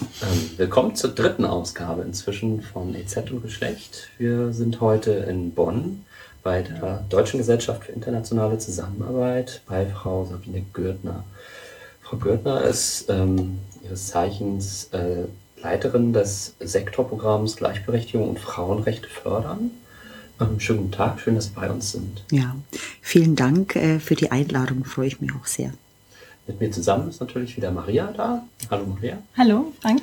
Ähm, willkommen zur dritten Ausgabe inzwischen von EZ und Geschlecht. Wir sind heute in Bonn bei der Deutschen Gesellschaft für internationale Zusammenarbeit bei Frau Sabine Gürtner. Frau Gürtner ist ähm, ihres Zeichens äh, Leiterin des Sektorprogramms Gleichberechtigung und Frauenrechte fördern. Ähm, schönen guten Tag, schön, dass Sie bei uns sind. Ja, vielen Dank äh, für die Einladung, freue ich mich auch sehr. Mit mir zusammen ist natürlich wieder Maria da. Hallo Maria. Hallo, Frank.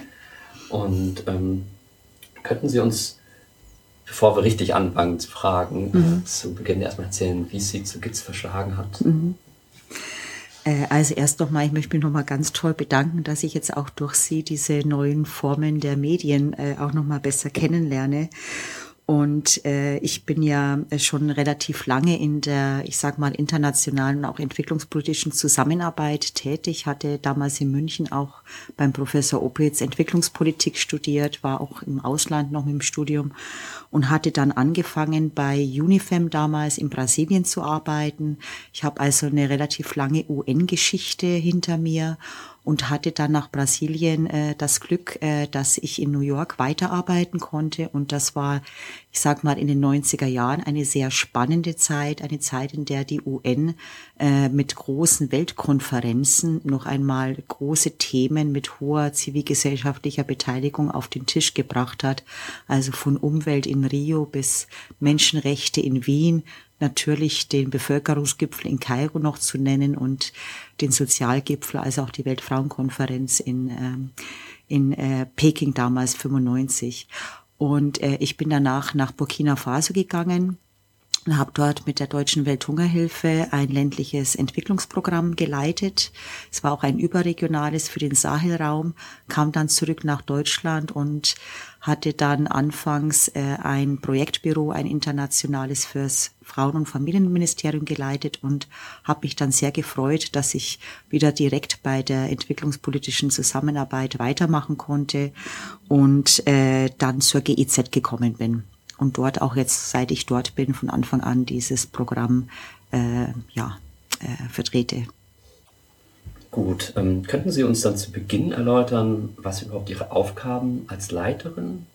Und ähm, könnten Sie uns, bevor wir richtig anfangen zu fragen, mhm. äh, zu Beginn erstmal erzählen, wie es Sie zu GITS verschlagen hat? Mhm. Äh, also erst nochmal, ich möchte mich nochmal ganz toll bedanken, dass ich jetzt auch durch Sie diese neuen Formen der Medien äh, auch nochmal besser kennenlerne. Und äh, ich bin ja schon relativ lange in der, ich sag mal, internationalen und auch entwicklungspolitischen Zusammenarbeit tätig. Hatte damals in München auch beim Professor Opitz Entwicklungspolitik studiert, war auch im Ausland noch im Studium und hatte dann angefangen bei Unifem damals in Brasilien zu arbeiten. Ich habe also eine relativ lange UN-Geschichte hinter mir und hatte dann nach Brasilien äh, das Glück, äh, dass ich in New York weiterarbeiten konnte. Und das war, ich sag mal, in den 90er Jahren eine sehr spannende Zeit, eine Zeit, in der die UN äh, mit großen Weltkonferenzen noch einmal große Themen mit hoher zivilgesellschaftlicher Beteiligung auf den Tisch gebracht hat. Also von Umwelt in Rio bis Menschenrechte in Wien, natürlich den Bevölkerungsgipfel in Kairo noch zu nennen und den Sozialgipfel, also auch die Weltfrauenkonferenz in, ähm, in äh, Peking damals 95. Und äh, ich bin danach nach Burkina Faso gegangen und habe dort mit der Deutschen Welthungerhilfe ein ländliches Entwicklungsprogramm geleitet. Es war auch ein überregionales für den Sahelraum, kam dann zurück nach Deutschland und hatte dann anfangs äh, ein Projektbüro, ein internationales fürs Frauen- und Familienministerium geleitet und habe mich dann sehr gefreut, dass ich wieder direkt bei der entwicklungspolitischen Zusammenarbeit weitermachen konnte und äh, dann zur GIZ gekommen bin und dort auch jetzt, seit ich dort bin, von Anfang an dieses Programm äh, ja, äh, vertrete. Gut, ähm, könnten Sie uns dann zu Beginn erläutern, was überhaupt Ihre Aufgaben als Leiterin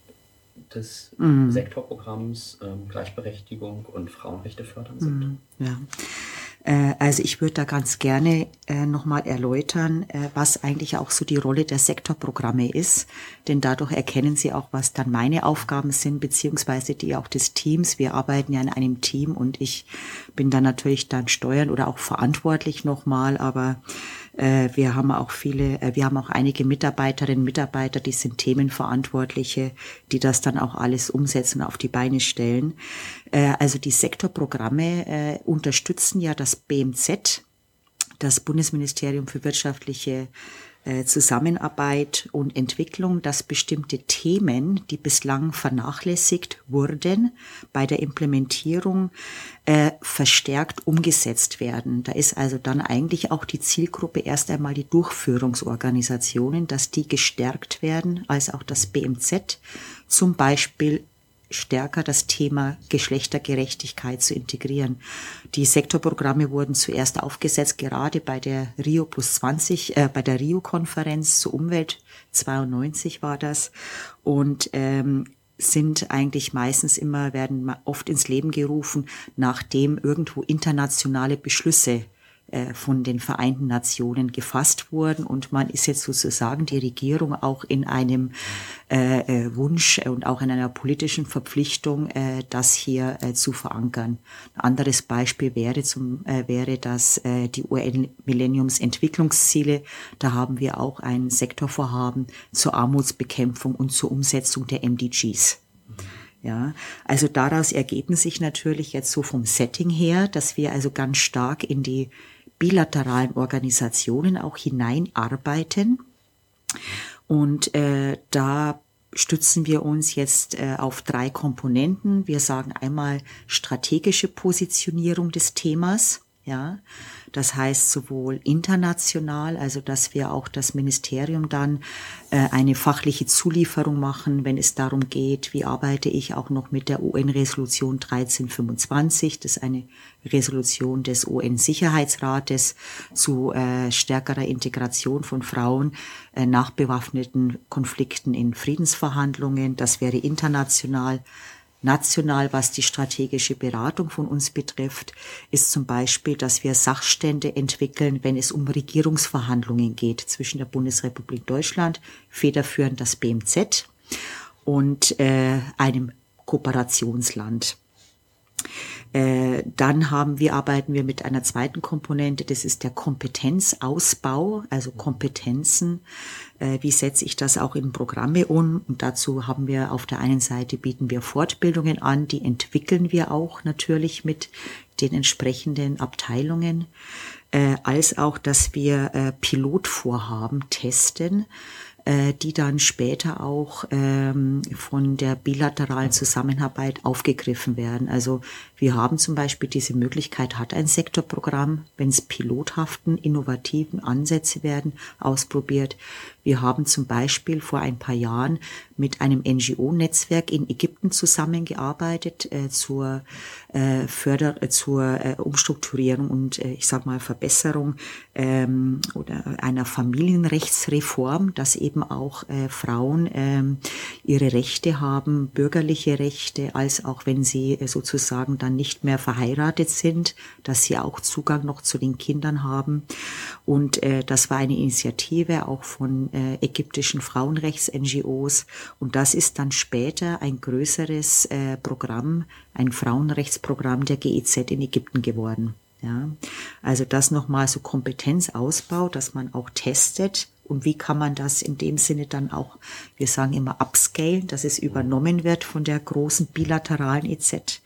des mhm. Sektorprogramms ähm, Gleichberechtigung und Frauenrechte fördern sind? Mhm, ja. Äh, also ich würde da ganz gerne äh, nochmal erläutern, äh, was eigentlich auch so die Rolle der Sektorprogramme ist. Denn dadurch erkennen Sie auch, was dann meine Aufgaben sind, beziehungsweise die auch des Teams. Wir arbeiten ja in einem Team und ich bin dann natürlich dann steuern oder auch verantwortlich nochmal, aber wir haben auch viele, äh, wir haben auch einige Mitarbeiterinnen und Mitarbeiter, die sind Themenverantwortliche, die das dann auch alles umsetzen, auf die Beine stellen. Äh, also die Sektorprogramme unterstützen ja das BMZ, das Bundesministerium für wirtschaftliche äh, Zusammenarbeit und Entwicklung, dass bestimmte Themen, die bislang vernachlässigt wurden, bei der Implementierung äh, verstärkt umgesetzt werden. Da ist also dann eigentlich auch die Zielgruppe erst einmal die Durchführungsorganisationen, dass die gestärkt werden, als auch das BMZ, zum Beispiel stärker das Thema Geschlechtergerechtigkeit zu integrieren. Die Sektorprogramme wurden zuerst aufgesetzt, gerade bei der Rio plus 20, äh, bei der Rio-Konferenz zur Umwelt. 92 war das. Und ähm, sind eigentlich meistens immer, werden oft ins Leben gerufen, nachdem irgendwo internationale Beschlüsse äh, von den Vereinten Nationen gefasst wurden. Und man ist jetzt sozusagen die Regierung auch in einem äh, äh Wunsch und auch in einer politischen Verpflichtung, äh, das hier äh, zu verankern. Ein anderes Beispiel wäre zum äh, wäre das äh, die UN Millenniumsentwicklungsziele. Da haben wir auch ein Sektorvorhaben zur Armutsbekämpfung und zur Umsetzung der MDGs. Ja, also daraus ergeben sich natürlich jetzt so vom Setting her, dass wir also ganz stark in die bilateralen Organisationen auch hineinarbeiten. Und äh, da stützen wir uns jetzt äh, auf drei Komponenten. Wir sagen einmal strategische Positionierung des Themas. Ja, das heißt sowohl international, also dass wir auch das Ministerium dann äh, eine fachliche Zulieferung machen, wenn es darum geht, wie arbeite ich auch noch mit der UN-Resolution 1325, das ist eine Resolution des UN-Sicherheitsrates zu äh, stärkerer Integration von Frauen äh, nach bewaffneten Konflikten in Friedensverhandlungen. Das wäre international national, was die strategische Beratung von uns betrifft, ist zum Beispiel, dass wir Sachstände entwickeln, wenn es um Regierungsverhandlungen geht zwischen der Bundesrepublik Deutschland, federführend das BMZ und äh, einem Kooperationsland. Äh, dann haben wir, arbeiten wir mit einer zweiten Komponente, das ist der Kompetenzausbau, also Kompetenzen. Äh, wie setze ich das auch in Programme um? Und dazu haben wir auf der einen Seite bieten wir Fortbildungen an, die entwickeln wir auch natürlich mit den entsprechenden Abteilungen, äh, als auch, dass wir Pilotvorhaben testen äh, die dann später auch ähm, von der bilateralen Zusammenarbeit aufgegriffen werden. Also wir haben zum Beispiel diese Möglichkeit, hat ein Sektorprogramm, wenn es pilothaften, innovativen Ansätze werden, ausprobiert. Wir haben zum Beispiel vor ein paar Jahren mit einem NGO-Netzwerk in Ägypten zusammengearbeitet äh, zur äh, Förder äh, zur äh, Umstrukturierung und äh, ich sag mal Verbesserung ähm, oder einer Familienrechtsreform, dass eben auch äh, Frauen ähm, ihre Rechte haben, bürgerliche Rechte, als auch wenn sie sozusagen dann nicht mehr verheiratet sind, dass sie auch Zugang noch zu den Kindern haben. Und äh, das war eine Initiative auch von äh, ägyptischen Frauenrechts-NGOs. Und das ist dann später ein größeres äh, Programm, ein Frauenrechtsprogramm der GEZ in Ägypten geworden. Ja, also das nochmal so Kompetenzausbau, dass man auch testet, und wie kann man das in dem Sinne dann auch, wir sagen immer upscalen, dass es übernommen wird von der großen bilateralen EZ.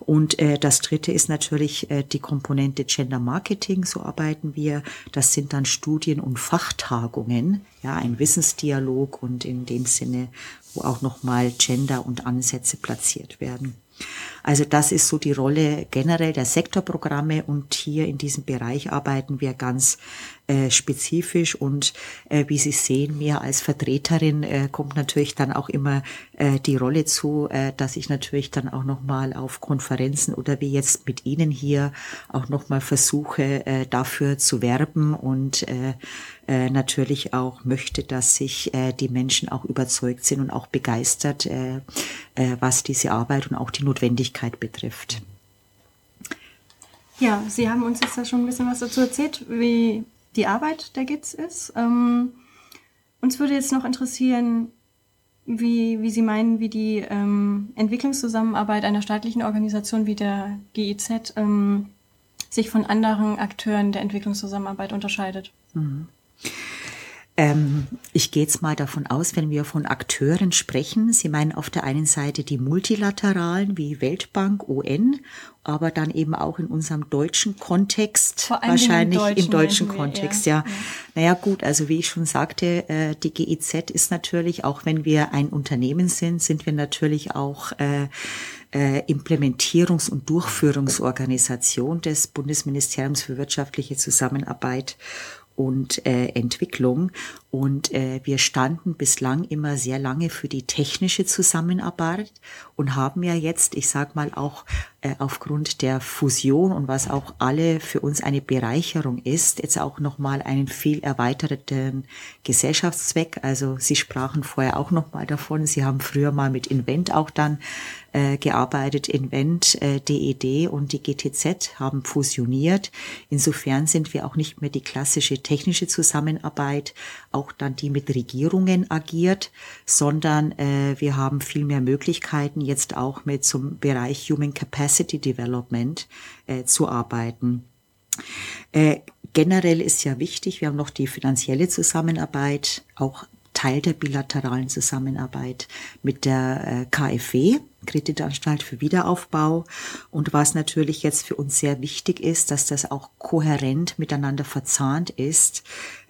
Und äh, das dritte ist natürlich äh, die Komponente Gender Marketing, so arbeiten wir. Das sind dann Studien und Fachtagungen, ja, ein Wissensdialog und in dem Sinne, wo auch nochmal Gender und Ansätze platziert werden. Also das ist so die Rolle generell der Sektorprogramme und hier in diesem Bereich arbeiten wir ganz äh, spezifisch und äh, wie Sie sehen, mir als Vertreterin äh, kommt natürlich dann auch immer äh, die Rolle zu, äh, dass ich natürlich dann auch nochmal auf Konferenzen oder wie jetzt mit Ihnen hier auch nochmal versuche, äh, dafür zu werben und äh, natürlich auch möchte, dass sich äh, die Menschen auch überzeugt sind und auch begeistert, äh, äh, was diese Arbeit und auch die Notwendigkeit betrifft. Ja, Sie haben uns jetzt da schon ein bisschen was dazu erzählt, wie die Arbeit der GITS ist. Ähm, uns würde jetzt noch interessieren, wie, wie Sie meinen, wie die ähm, Entwicklungszusammenarbeit einer staatlichen Organisation wie der GIZ ähm, sich von anderen Akteuren der Entwicklungszusammenarbeit unterscheidet. Mhm. Ähm, ich gehe jetzt mal davon aus, wenn wir von Akteuren sprechen, Sie meinen auf der einen Seite die multilateralen wie Weltbank, UN, aber dann eben auch in unserem deutschen Kontext, wahrscheinlich im deutschen, im deutschen Kontext, ja. ja. Naja gut, also wie ich schon sagte, äh, die GIZ ist natürlich, auch wenn wir ein Unternehmen sind, sind wir natürlich auch äh, äh, Implementierungs- und Durchführungsorganisation des Bundesministeriums für wirtschaftliche Zusammenarbeit und äh, Entwicklung. Und äh, wir standen bislang immer sehr lange für die technische Zusammenarbeit und haben ja jetzt, ich sag mal auch äh, aufgrund der Fusion und was auch alle für uns eine Bereicherung ist, jetzt auch nochmal einen viel erweiterten Gesellschaftszweck. Also Sie sprachen vorher auch nochmal davon. Sie haben früher mal mit Invent auch dann äh, gearbeitet. Invent, äh, DED und die GTZ haben fusioniert. Insofern sind wir auch nicht mehr die klassische technische Zusammenarbeit, auch dann die mit Regierungen agiert, sondern äh, wir haben viel mehr Möglichkeiten, jetzt auch mit zum Bereich Human Capacity Development äh, zu arbeiten. Äh, generell ist ja wichtig, wir haben noch die finanzielle Zusammenarbeit, auch Teil der bilateralen Zusammenarbeit mit der äh, KfW, Kreditanstalt für Wiederaufbau. Und was natürlich jetzt für uns sehr wichtig ist, dass das auch kohärent miteinander verzahnt ist,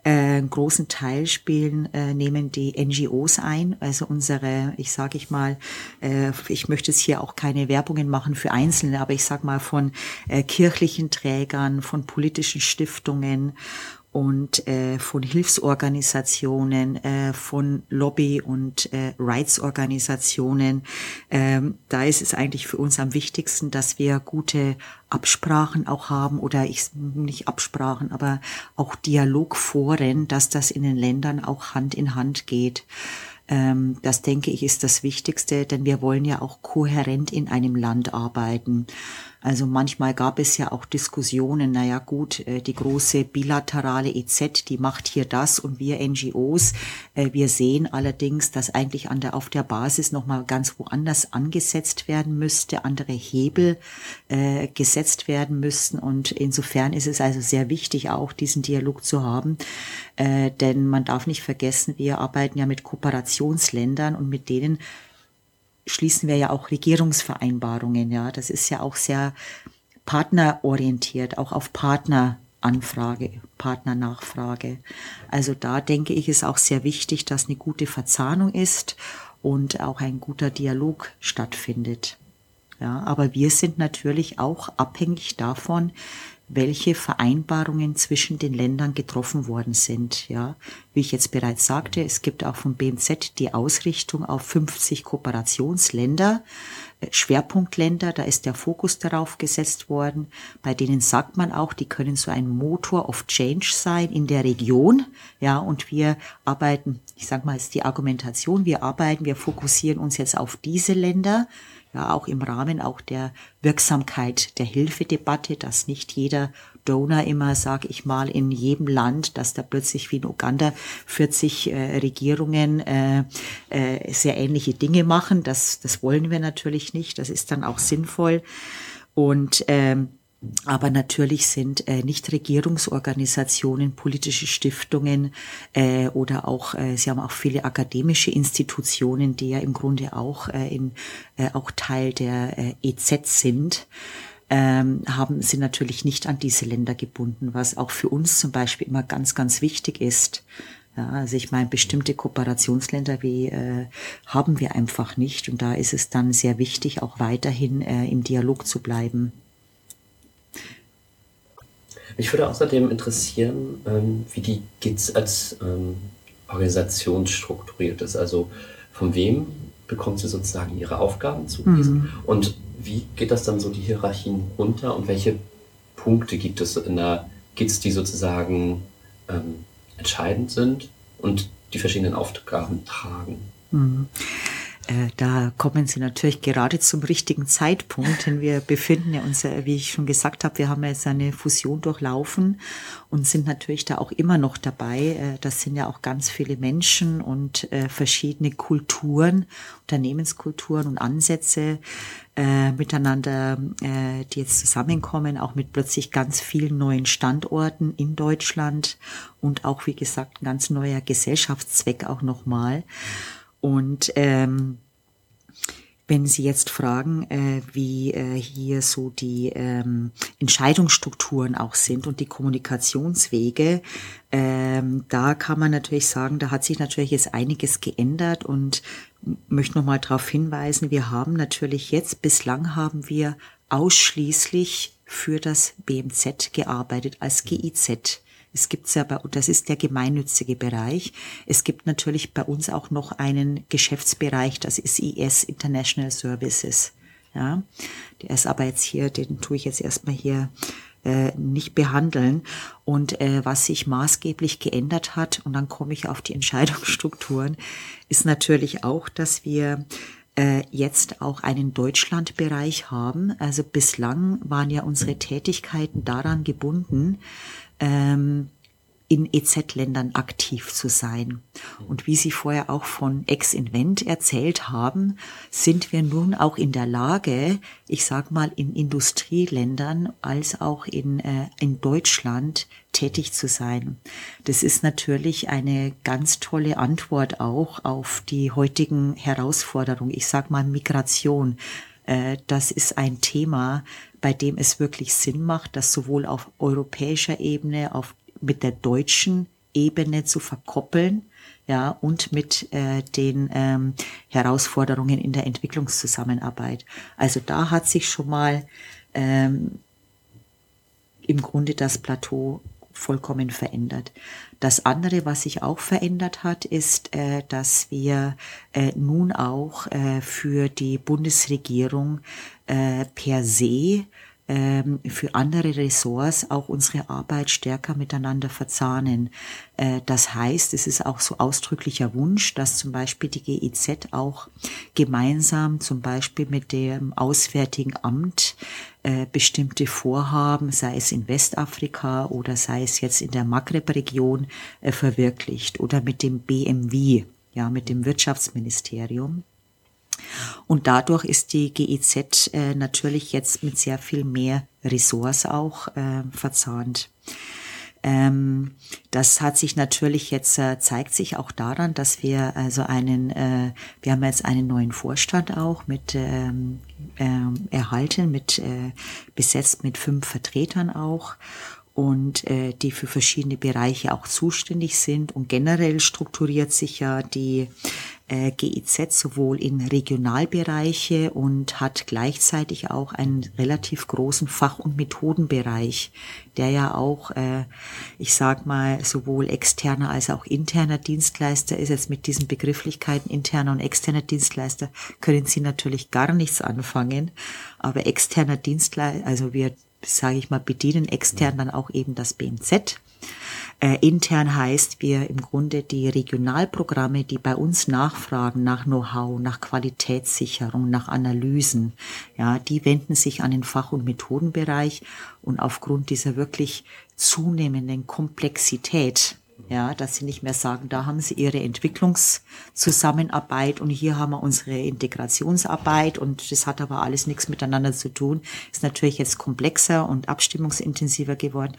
einen großen Teil spielen, äh, nehmen die NGOs ein, also unsere, ich sage ich mal, äh, ich möchte jetzt hier auch keine Werbungen machen für Einzelne, aber ich sage mal von äh, kirchlichen Trägern, von politischen Stiftungen und äh, von Hilfsorganisationen, äh, von Lobby- und äh, Rights-Organisationen. Ähm, da ist es eigentlich für uns am wichtigsten, dass wir gute Absprachen auch haben oder ich nicht Absprachen, aber auch Dialogforen, dass das in den Ländern auch Hand in Hand geht. Ähm, das denke ich ist das Wichtigste, denn wir wollen ja auch kohärent in einem Land arbeiten. Also manchmal gab es ja auch Diskussionen, naja gut, äh, die große bilaterale EZ, die macht hier das und wir NGOs, äh, wir sehen allerdings, dass eigentlich an der, auf der Basis nochmal ganz woanders angesetzt werden müsste, andere Hebel äh, gesetzt werden müssten. Und insofern ist es also sehr wichtig, auch diesen Dialog zu haben, äh, denn man darf nicht vergessen, wir arbeiten ja mit Kooperationsländern und mit denen schließen wir ja auch Regierungsvereinbarungen. Ja, das ist ja auch sehr partnerorientiert, auch auf Partneranfrage, Partnernachfrage. Also da denke ich, ist auch sehr wichtig, dass eine gute Verzahnung ist und auch ein guter Dialog stattfindet. Ja, aber wir sind natürlich auch abhängig davon, welche Vereinbarungen zwischen den Ländern getroffen worden sind. Ja, wie ich jetzt bereits sagte, es gibt auch vom BMZ die Ausrichtung auf 50 Kooperationsländer, äh, Schwerpunktländer, da ist der Fokus darauf gesetzt worden. Bei denen sagt man auch, die können so ein Motor of Change sein in der Region. Ja, und wir arbeiten, ich sag mal, ist die Argumentation, wir arbeiten, wir fokussieren uns jetzt auf diese Länder ja auch im Rahmen auch der Wirksamkeit der Hilfedebatte, dass nicht jeder Donor immer, sage ich mal, in jedem Land, dass da plötzlich wie in Uganda 40 äh, Regierungen äh, äh, sehr ähnliche Dinge machen. Das, das wollen wir natürlich nicht. Das ist dann auch sinnvoll. Und ähm, aber natürlich sind äh, Nichtregierungsorganisationen, politische Stiftungen äh, oder auch, äh, sie haben auch viele akademische Institutionen, die ja im Grunde auch, äh, in, äh, auch Teil der äh, EZ sind, ähm, haben sie natürlich nicht an diese Länder gebunden, was auch für uns zum Beispiel immer ganz, ganz wichtig ist. Ja, also ich meine, bestimmte Kooperationsländer wie äh, haben wir einfach nicht und da ist es dann sehr wichtig, auch weiterhin äh, im Dialog zu bleiben. Mich würde außerdem interessieren, ähm, wie die GITS als ähm, Organisation strukturiert ist. Also von wem bekommt sie sozusagen ihre Aufgaben zugewiesen mhm. und wie geht das dann so die Hierarchien runter und welche Punkte gibt es in der GITS, die sozusagen ähm, entscheidend sind und die verschiedenen Aufgaben tragen? Mhm. Äh, da kommen Sie natürlich gerade zum richtigen Zeitpunkt, denn wir befinden uns, wie ich schon gesagt habe, wir haben jetzt eine Fusion durchlaufen und sind natürlich da auch immer noch dabei. Äh, das sind ja auch ganz viele Menschen und äh, verschiedene Kulturen, Unternehmenskulturen und Ansätze miteinander, die jetzt zusammenkommen, auch mit plötzlich ganz vielen neuen Standorten in Deutschland und auch, wie gesagt, ein ganz neuer Gesellschaftszweck auch nochmal. Und ähm, wenn Sie jetzt fragen, äh, wie äh, hier so die ähm, Entscheidungsstrukturen auch sind und die Kommunikationswege, ähm, da kann man natürlich sagen, da hat sich natürlich jetzt einiges geändert und möchte nochmal darauf hinweisen, wir haben natürlich jetzt, bislang haben wir ausschließlich für das BMZ gearbeitet als GIZ. Es gibt ja bei, das ist der gemeinnützige Bereich. Es gibt natürlich bei uns auch noch einen Geschäftsbereich, das ist IS International Services. Ja, der ist aber jetzt hier, den tue ich jetzt erstmal hier äh, nicht behandeln. Und äh, was sich maßgeblich geändert hat, und dann komme ich auf die Entscheidungsstrukturen, ist natürlich auch, dass wir äh, jetzt auch einen Deutschlandbereich haben. Also bislang waren ja unsere Tätigkeiten daran gebunden, ähm, in EZ-Ländern aktiv zu sein. Und wie Sie vorher auch von Ex-Invent erzählt haben, sind wir nun auch in der Lage, ich sag mal, in Industrieländern als auch in, äh, in Deutschland tätig zu sein. Das ist natürlich eine ganz tolle Antwort auch auf die heutigen Herausforderungen. Ich sag mal Migration. Äh, das ist ein Thema, bei dem es wirklich Sinn macht, dass sowohl auf europäischer Ebene, auf, mit der deutschen Ebene zu verkoppeln, ja, und mit äh, den ähm, Herausforderungen in der Entwicklungszusammenarbeit. Also da hat sich schon mal ähm, im Grunde das Plateau vollkommen verändert. Das andere, was sich auch verändert hat, ist, äh, dass wir äh, nun auch äh, für die Bundesregierung äh, per se ähm, für andere Ressorts auch unsere Arbeit stärker miteinander verzahnen. Äh, das heißt, es ist auch so ausdrücklicher Wunsch, dass zum Beispiel die GIZ auch gemeinsam zum Beispiel mit dem Auswärtigen Amt äh, bestimmte Vorhaben, sei es in Westafrika oder sei es jetzt in der Maghreb-Region, äh, verwirklicht oder mit dem BMW, ja, mit dem Wirtschaftsministerium. Und dadurch ist die GEZ äh, natürlich jetzt mit sehr viel mehr Ressorts auch äh, verzahnt. Ähm, das hat sich natürlich jetzt, äh, zeigt sich auch daran, dass wir also einen, äh, wir haben jetzt einen neuen Vorstand auch mit ähm, äh, erhalten, mit äh, besetzt mit fünf Vertretern auch und äh, die für verschiedene Bereiche auch zuständig sind. Und generell strukturiert sich ja die GIZ sowohl in Regionalbereiche und hat gleichzeitig auch einen relativ großen Fach- und Methodenbereich, der ja auch, äh, ich sag mal, sowohl externer als auch interner Dienstleister ist. Jetzt mit diesen Begrifflichkeiten interner und externer Dienstleister können Sie natürlich gar nichts anfangen, aber externer Dienstleister, also wir sage ich mal, bedienen extern dann auch eben das BMZ. Äh, intern heißt wir im Grunde die Regionalprogramme, die bei uns nachfragen nach Know-how, nach Qualitätssicherung, nach Analysen, ja, die wenden sich an den Fach- und Methodenbereich und aufgrund dieser wirklich zunehmenden Komplexität ja, dass sie nicht mehr sagen, da haben sie ihre Entwicklungszusammenarbeit und hier haben wir unsere Integrationsarbeit und das hat aber alles nichts miteinander zu tun. Ist natürlich jetzt komplexer und abstimmungsintensiver geworden.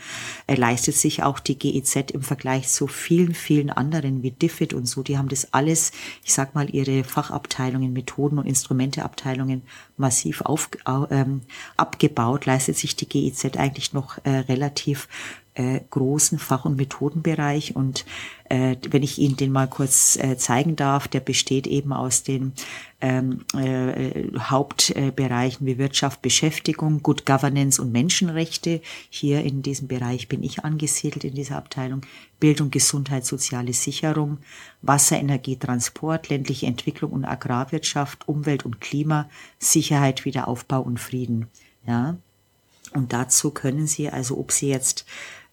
Er leistet sich auch die GEZ im Vergleich zu vielen, vielen anderen wie DFID und so. Die haben das alles, ich sag mal, ihre Fachabteilungen, Methoden und Instrumenteabteilungen massiv auf, ähm, abgebaut, leistet sich die GEZ eigentlich noch äh, relativ äh, großen Fach- und Methodenbereich. Und äh, wenn ich Ihnen den mal kurz äh, zeigen darf, der besteht eben aus den ähm, äh, Hauptbereichen wie Wirtschaft, Beschäftigung, Good Governance und Menschenrechte. Hier in diesem Bereich bin ich angesiedelt in dieser Abteilung. Bildung, Gesundheit, soziale Sicherung, Wasser, Energie, Transport, ländliche Entwicklung und Agrarwirtschaft, Umwelt und Klima, Sicherheit, Wiederaufbau und Frieden. Ja. Und dazu können Sie also, ob Sie jetzt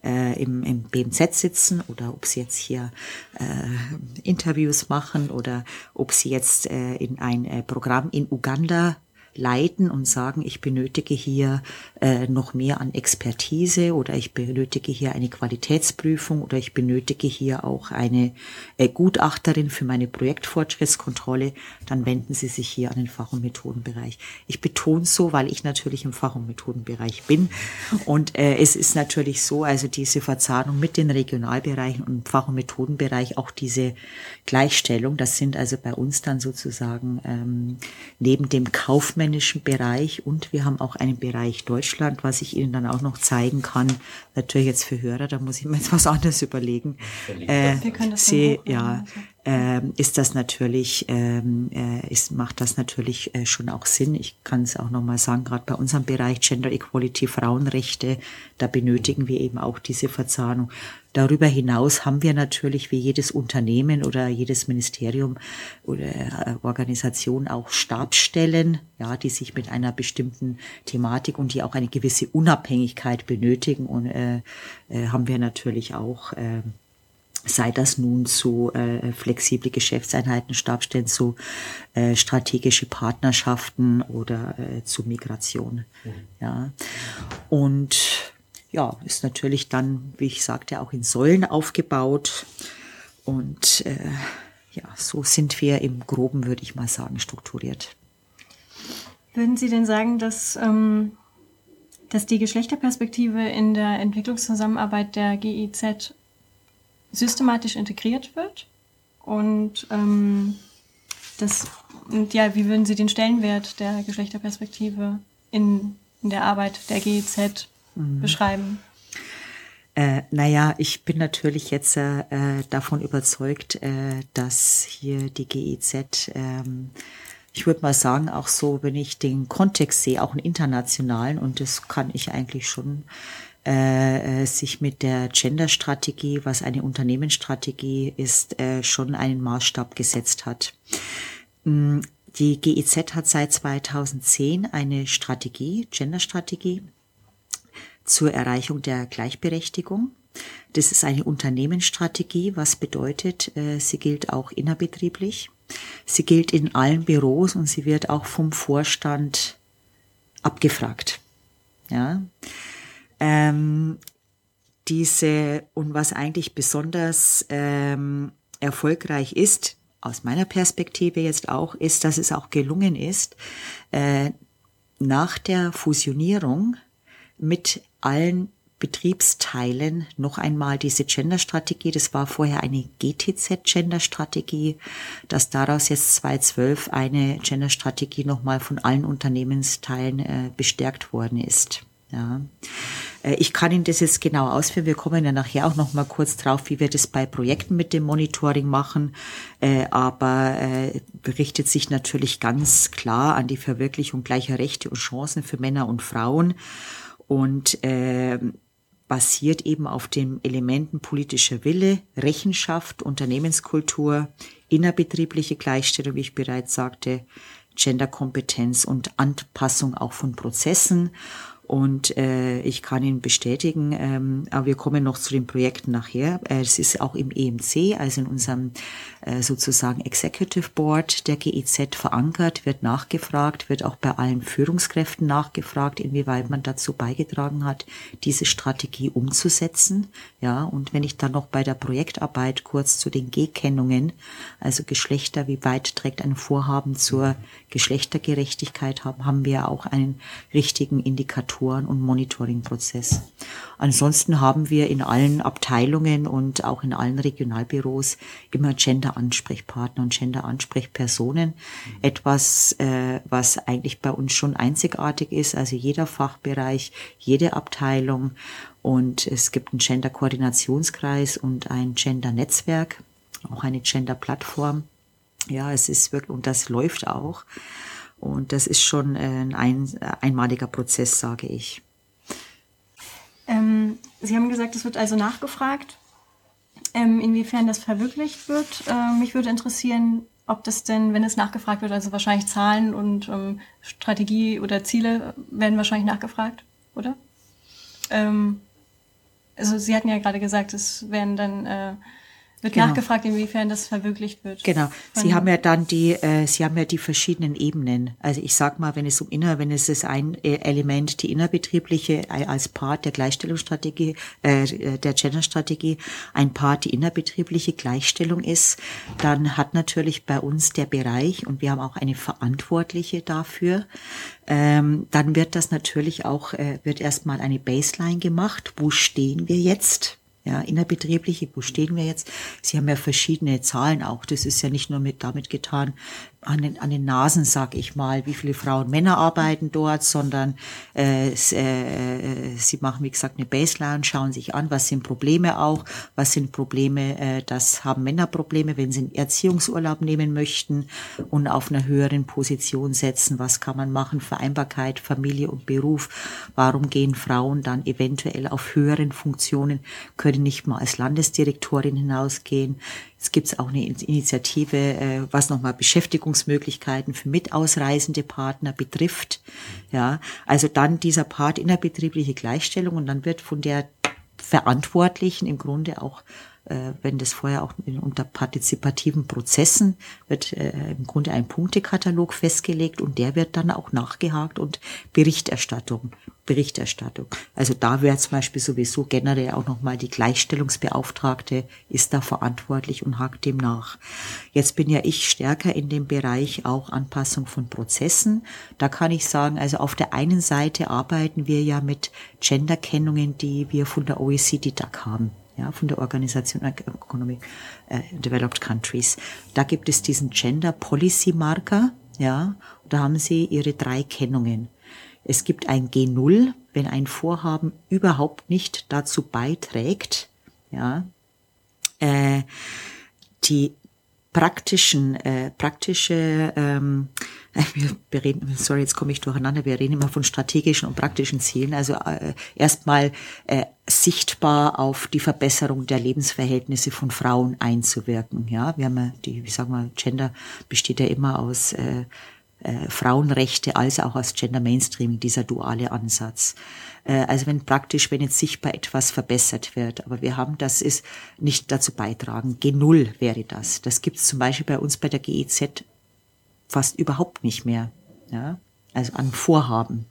äh, im, im BMZ sitzen oder ob sie jetzt hier äh, Interviews machen oder ob sie jetzt äh, in ein äh, Programm in Uganda leiten und sagen, ich benötige hier äh, noch mehr an Expertise oder ich benötige hier eine Qualitätsprüfung oder ich benötige hier auch eine äh, Gutachterin für meine Projektfortschrittskontrolle, dann wenden Sie sich hier an den Fach- und Methodenbereich. Ich betone so, weil ich natürlich im Fach- und Methodenbereich bin und äh, es ist natürlich so, also diese Verzahnung mit den Regionalbereichen und Fach- und Methodenbereich, auch diese Gleichstellung, das sind also bei uns dann sozusagen ähm, neben dem Kaufmann kaufmännischen Bereich und wir haben auch einen Bereich Deutschland, was ich Ihnen dann auch noch zeigen kann. Natürlich jetzt für Hörer, da muss ich mir jetzt was anderes überlegen. Äh, wir können das Sie, ja, äh, ist das natürlich, ähm, äh, ist, macht das natürlich äh, schon auch Sinn. Ich kann es auch nochmal sagen, gerade bei unserem Bereich Gender Equality, Frauenrechte, da benötigen wir eben auch diese Verzahnung. Darüber hinaus haben wir natürlich wie jedes Unternehmen oder jedes Ministerium oder äh, Organisation auch Stabsstellen, ja, die sich mit einer bestimmten Thematik und die auch eine gewisse Unabhängigkeit benötigen und äh, äh, haben wir natürlich auch äh, sei das nun zu äh, flexible Geschäftseinheiten, Stabstellen, zu äh, strategische Partnerschaften oder äh, zu Migration. Mhm. Ja. Und ja, ist natürlich dann, wie ich sagte, auch in Säulen aufgebaut. Und äh, ja, so sind wir im Groben, würde ich mal sagen, strukturiert. Würden Sie denn sagen, dass, ähm, dass die Geschlechterperspektive in der Entwicklungszusammenarbeit der GIZ systematisch integriert wird? Und ähm, das, und ja, wie würden Sie den Stellenwert der Geschlechterperspektive in, in der Arbeit der GIZ mhm. beschreiben? Äh, naja, ich bin natürlich jetzt äh, davon überzeugt, äh, dass hier die GEZ, ähm, ich würde mal sagen, auch so, wenn ich den Kontext sehe, auch einen internationalen, und das kann ich eigentlich schon, äh, sich mit der Gender-Strategie, was eine Unternehmensstrategie ist, äh, schon einen Maßstab gesetzt hat. Mm, die GEZ hat seit 2010 eine Strategie, Gender-Strategie, zur Erreichung der Gleichberechtigung. Das ist eine Unternehmensstrategie, was bedeutet, äh, sie gilt auch innerbetrieblich. Sie gilt in allen Büros und sie wird auch vom Vorstand abgefragt. Ja. Ähm, diese und was eigentlich besonders ähm, erfolgreich ist, aus meiner Perspektive jetzt auch, ist, dass es auch gelungen ist, äh, nach der Fusionierung mit allen Betriebsteilen noch einmal diese Gender-Strategie. Das war vorher eine GTZ-Gender-Strategie, dass daraus jetzt 2012 eine Gender-Strategie nochmal von allen Unternehmensteilen äh, bestärkt worden ist. Ja. Äh, ich kann Ihnen das jetzt genau ausführen. Wir kommen ja nachher auch noch mal kurz drauf, wie wir das bei Projekten mit dem Monitoring machen. Äh, aber äh, berichtet sich natürlich ganz klar an die Verwirklichung gleicher Rechte und Chancen für Männer und Frauen und äh, basiert eben auf den Elementen politischer Wille, Rechenschaft, Unternehmenskultur, innerbetriebliche Gleichstellung, wie ich bereits sagte, Genderkompetenz und Anpassung auch von Prozessen und äh, ich kann Ihnen bestätigen, ähm, aber wir kommen noch zu den Projekten nachher. Äh, es ist auch im EMC, also in unserem äh, sozusagen Executive Board der GEZ verankert, wird nachgefragt, wird auch bei allen Führungskräften nachgefragt, inwieweit man dazu beigetragen hat, diese Strategie umzusetzen. Ja, und wenn ich dann noch bei der Projektarbeit kurz zu den G-Kennungen, also Geschlechter, wie weit trägt ein Vorhaben zur Geschlechtergerechtigkeit haben, haben wir auch einen richtigen Indikatoren- und Monitoringprozess. Ansonsten haben wir in allen Abteilungen und auch in allen Regionalbüros immer Gender-Ansprechpartner und Gender-Ansprechpersonen. Etwas, äh, was eigentlich bei uns schon einzigartig ist. Also jeder Fachbereich, jede Abteilung und es gibt einen Gender-Koordinationskreis und ein Gender-Netzwerk, auch eine Gender-Plattform. Ja, es ist wirklich, und das läuft auch. Und das ist schon ein, ein einmaliger Prozess, sage ich. Ähm, Sie haben gesagt, es wird also nachgefragt, ähm, inwiefern das verwirklicht wird. Ähm, mich würde interessieren, ob das denn, wenn es nachgefragt wird, also wahrscheinlich Zahlen und ähm, Strategie oder Ziele werden wahrscheinlich nachgefragt, oder? Ähm, also Sie hatten ja gerade gesagt, es werden dann äh, wird genau. nachgefragt, inwiefern das verwirklicht wird. Genau. Sie haben ja dann die, äh, Sie haben ja die verschiedenen Ebenen. Also ich sag mal, wenn es um inner, wenn es ist ein äh, Element, die innerbetriebliche äh, als Part der Gleichstellungsstrategie, äh, der Genderstrategie, ein Part die innerbetriebliche Gleichstellung ist, dann hat natürlich bei uns der Bereich und wir haben auch eine Verantwortliche dafür. Ähm, dann wird das natürlich auch, äh, wird erstmal eine Baseline gemacht. Wo stehen wir jetzt? Ja, innerbetriebliche, wo stehen wir jetzt? Sie haben ja verschiedene Zahlen auch. Das ist ja nicht nur mit damit getan, an den, an den Nasen, sag ich mal, wie viele Frauen Männer arbeiten dort, sondern äh, äh, sie machen, wie gesagt, eine Baseline, schauen sich an, was sind Probleme auch, was sind Probleme, äh, das haben Männer Probleme, wenn sie einen Erziehungsurlaub nehmen möchten und auf einer höheren Position setzen, was kann man machen, Vereinbarkeit, Familie und Beruf, warum gehen Frauen dann eventuell auf höheren Funktionen, können nicht mal als Landesdirektorin hinausgehen, es gibt auch eine Initiative, äh, was nochmal Beschäftigungsmöglichkeiten für mitausreisende Partner betrifft. Ja, also dann dieser Part innerbetriebliche Gleichstellung und dann wird von der Verantwortlichen im Grunde auch wenn das vorher auch unter partizipativen Prozessen wird äh, im Grunde ein Punktekatalog festgelegt und der wird dann auch nachgehakt und Berichterstattung, Berichterstattung. Also da wäre zum Beispiel sowieso generell auch nochmal die Gleichstellungsbeauftragte ist da verantwortlich und hakt dem nach. Jetzt bin ja ich stärker in dem Bereich auch Anpassung von Prozessen. Da kann ich sagen, also auf der einen Seite arbeiten wir ja mit Genderkennungen, die wir von der OECD DAC haben ja, von der Organisation Economic äh, Developed Countries. Da gibt es diesen Gender Policy Marker, ja, da haben sie ihre drei Kennungen. Es gibt ein G0, wenn ein Vorhaben überhaupt nicht dazu beiträgt, ja, äh, die praktischen, äh, praktische, ähm, wir reden, sorry, jetzt komme ich durcheinander, wir reden immer von strategischen und praktischen Zielen, also äh, erstmal äh, sichtbar auf die Verbesserung der Lebensverhältnisse von Frauen einzuwirken. Ja, wir haben ja die, wie sagen wir, Gender besteht ja immer aus äh, äh, Frauenrechte als auch aus Gender Mainstreaming, dieser duale Ansatz. Äh, also wenn praktisch, wenn jetzt sichtbar etwas verbessert wird, aber wir haben, das ist nicht dazu beitragen. G0 wäre das. Das gibt es zum Beispiel bei uns bei der GEZ fast überhaupt nicht mehr. Ja? Also an Vorhaben.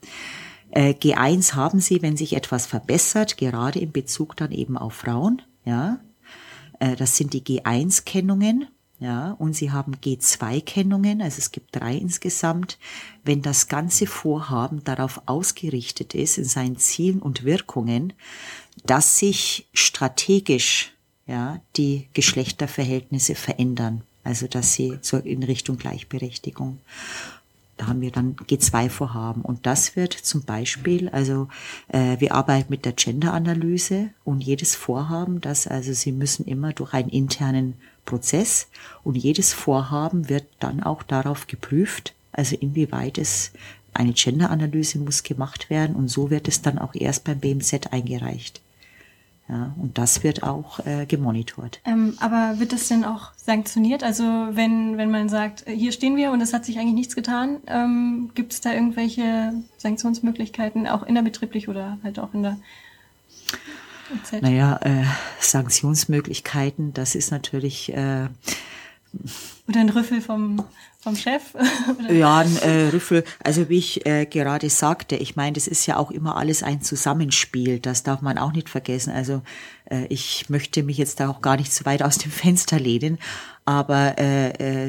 Äh, G1 haben sie, wenn sich etwas verbessert, gerade in Bezug dann eben auf Frauen. Ja, äh, das sind die G1-Kennungen. Ja, und sie haben G2-Kennungen, also es gibt drei insgesamt. Wenn das ganze Vorhaben darauf ausgerichtet ist, in seinen Zielen und Wirkungen, dass sich strategisch ja, die Geschlechterverhältnisse verändern, also dass sie so in Richtung Gleichberechtigung. Da haben wir dann G2-Vorhaben. Und das wird zum Beispiel, also äh, wir arbeiten mit der Gender-Analyse und jedes Vorhaben, das also Sie müssen immer durch einen internen Prozess und jedes Vorhaben wird dann auch darauf geprüft, also inwieweit es eine Gender-Analyse muss gemacht werden und so wird es dann auch erst beim BMZ eingereicht. Ja, und das wird auch äh, gemonitort. Ähm, aber wird das denn auch sanktioniert? Also wenn, wenn man sagt, äh, hier stehen wir und es hat sich eigentlich nichts getan, ähm, gibt es da irgendwelche Sanktionsmöglichkeiten, auch innerbetrieblich oder halt auch in der. Naja, äh, Sanktionsmöglichkeiten, das ist natürlich. Äh, Oder ein Rüffel vom, vom Chef? ja, ein äh, Rüffel. Also wie ich äh, gerade sagte, ich meine, das ist ja auch immer alles ein Zusammenspiel. Das darf man auch nicht vergessen. Also äh, ich möchte mich jetzt da auch gar nicht zu weit aus dem Fenster lehnen, aber äh, äh,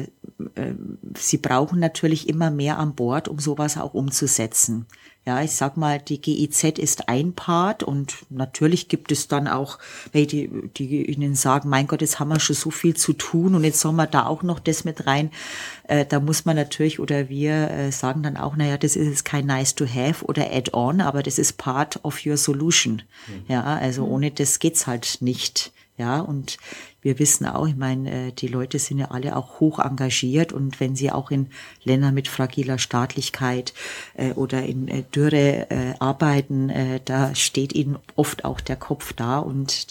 äh sie brauchen natürlich immer mehr an Bord, um sowas auch umzusetzen. Ja, ich sag mal, die GIZ ist ein Part und natürlich gibt es dann auch, weil die, die ihnen sagen, mein Gott, jetzt haben wir schon so viel zu tun und jetzt sollen wir da auch noch das mit rein. Äh, da muss man natürlich oder wir äh, sagen dann auch, naja, das ist jetzt kein nice to have oder add on, aber das ist part of your solution. Mhm. Ja, also ohne das geht's halt nicht. Ja, und wir wissen auch, ich meine, äh, die Leute sind ja alle auch hoch engagiert und wenn sie auch in Ländern mit fragiler Staatlichkeit äh, oder in äh, Dürre arbeiten, da steht ihnen oft auch der Kopf da und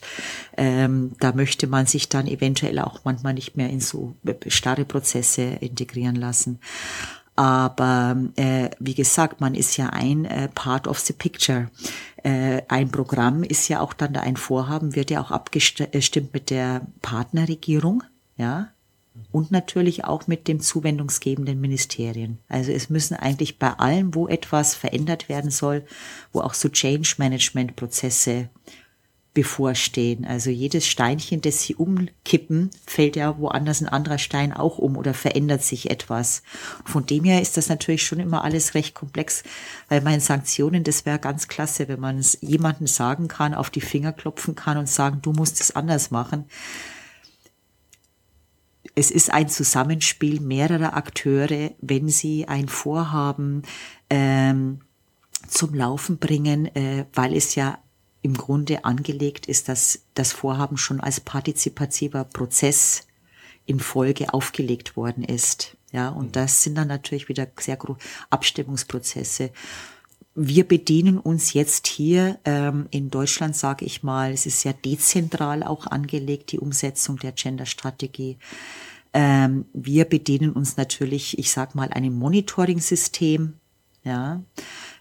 ähm, da möchte man sich dann eventuell auch manchmal nicht mehr in so starre Prozesse integrieren lassen. Aber äh, wie gesagt, man ist ja ein äh, Part of the Picture. Äh, ein Programm ist ja auch dann da ein Vorhaben, wird ja auch abgestimmt mit der Partnerregierung, ja, und natürlich auch mit dem zuwendungsgebenden Ministerien. Also es müssen eigentlich bei allem, wo etwas verändert werden soll, wo auch so Change Management Prozesse bevorstehen. Also jedes Steinchen, das sie umkippen, fällt ja woanders ein anderer Stein auch um oder verändert sich etwas. Von dem her ist das natürlich schon immer alles recht komplex, weil meine Sanktionen, das wäre ganz klasse, wenn man es jemandem sagen kann, auf die Finger klopfen kann und sagen, du musst es anders machen. Es ist ein Zusammenspiel mehrerer Akteure, wenn sie ein Vorhaben ähm, zum Laufen bringen, äh, weil es ja im Grunde angelegt ist, dass das Vorhaben schon als partizipativer Prozess in Folge aufgelegt worden ist. Ja, und das sind dann natürlich wieder sehr große Abstimmungsprozesse. Wir bedienen uns jetzt hier ähm, in Deutschland, sage ich mal, es ist sehr dezentral auch angelegt, die Umsetzung der Gender-Strategie. Ähm, wir bedienen uns natürlich, ich sag mal, einem Monitoring-System, ja,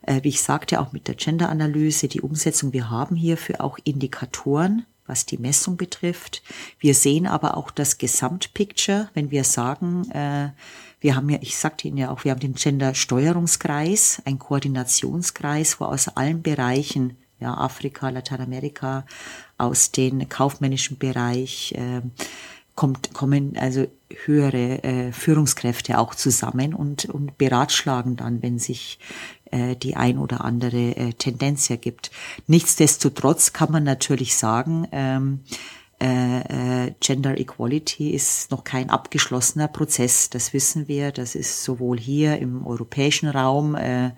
äh, wie ich sagte, auch mit der Gender-Analyse, die Umsetzung. Wir haben hierfür auch Indikatoren, was die Messung betrifft. Wir sehen aber auch das Gesamtpicture, wenn wir sagen, äh, wir haben ja, ich sagte Ihnen ja auch, wir haben den Gender-Steuerungskreis, ein Koordinationskreis, wo aus allen Bereichen, ja, Afrika, Lateinamerika, aus dem kaufmännischen Bereich, äh, kommt, kommen also höhere äh, Führungskräfte auch zusammen und, und beratschlagen dann, wenn sich äh, die ein oder andere äh, Tendenz ergibt. Nichtsdestotrotz kann man natürlich sagen, ähm, äh, äh, Gender Equality ist noch kein abgeschlossener Prozess. Das wissen wir. Das ist sowohl hier im europäischen Raum äh,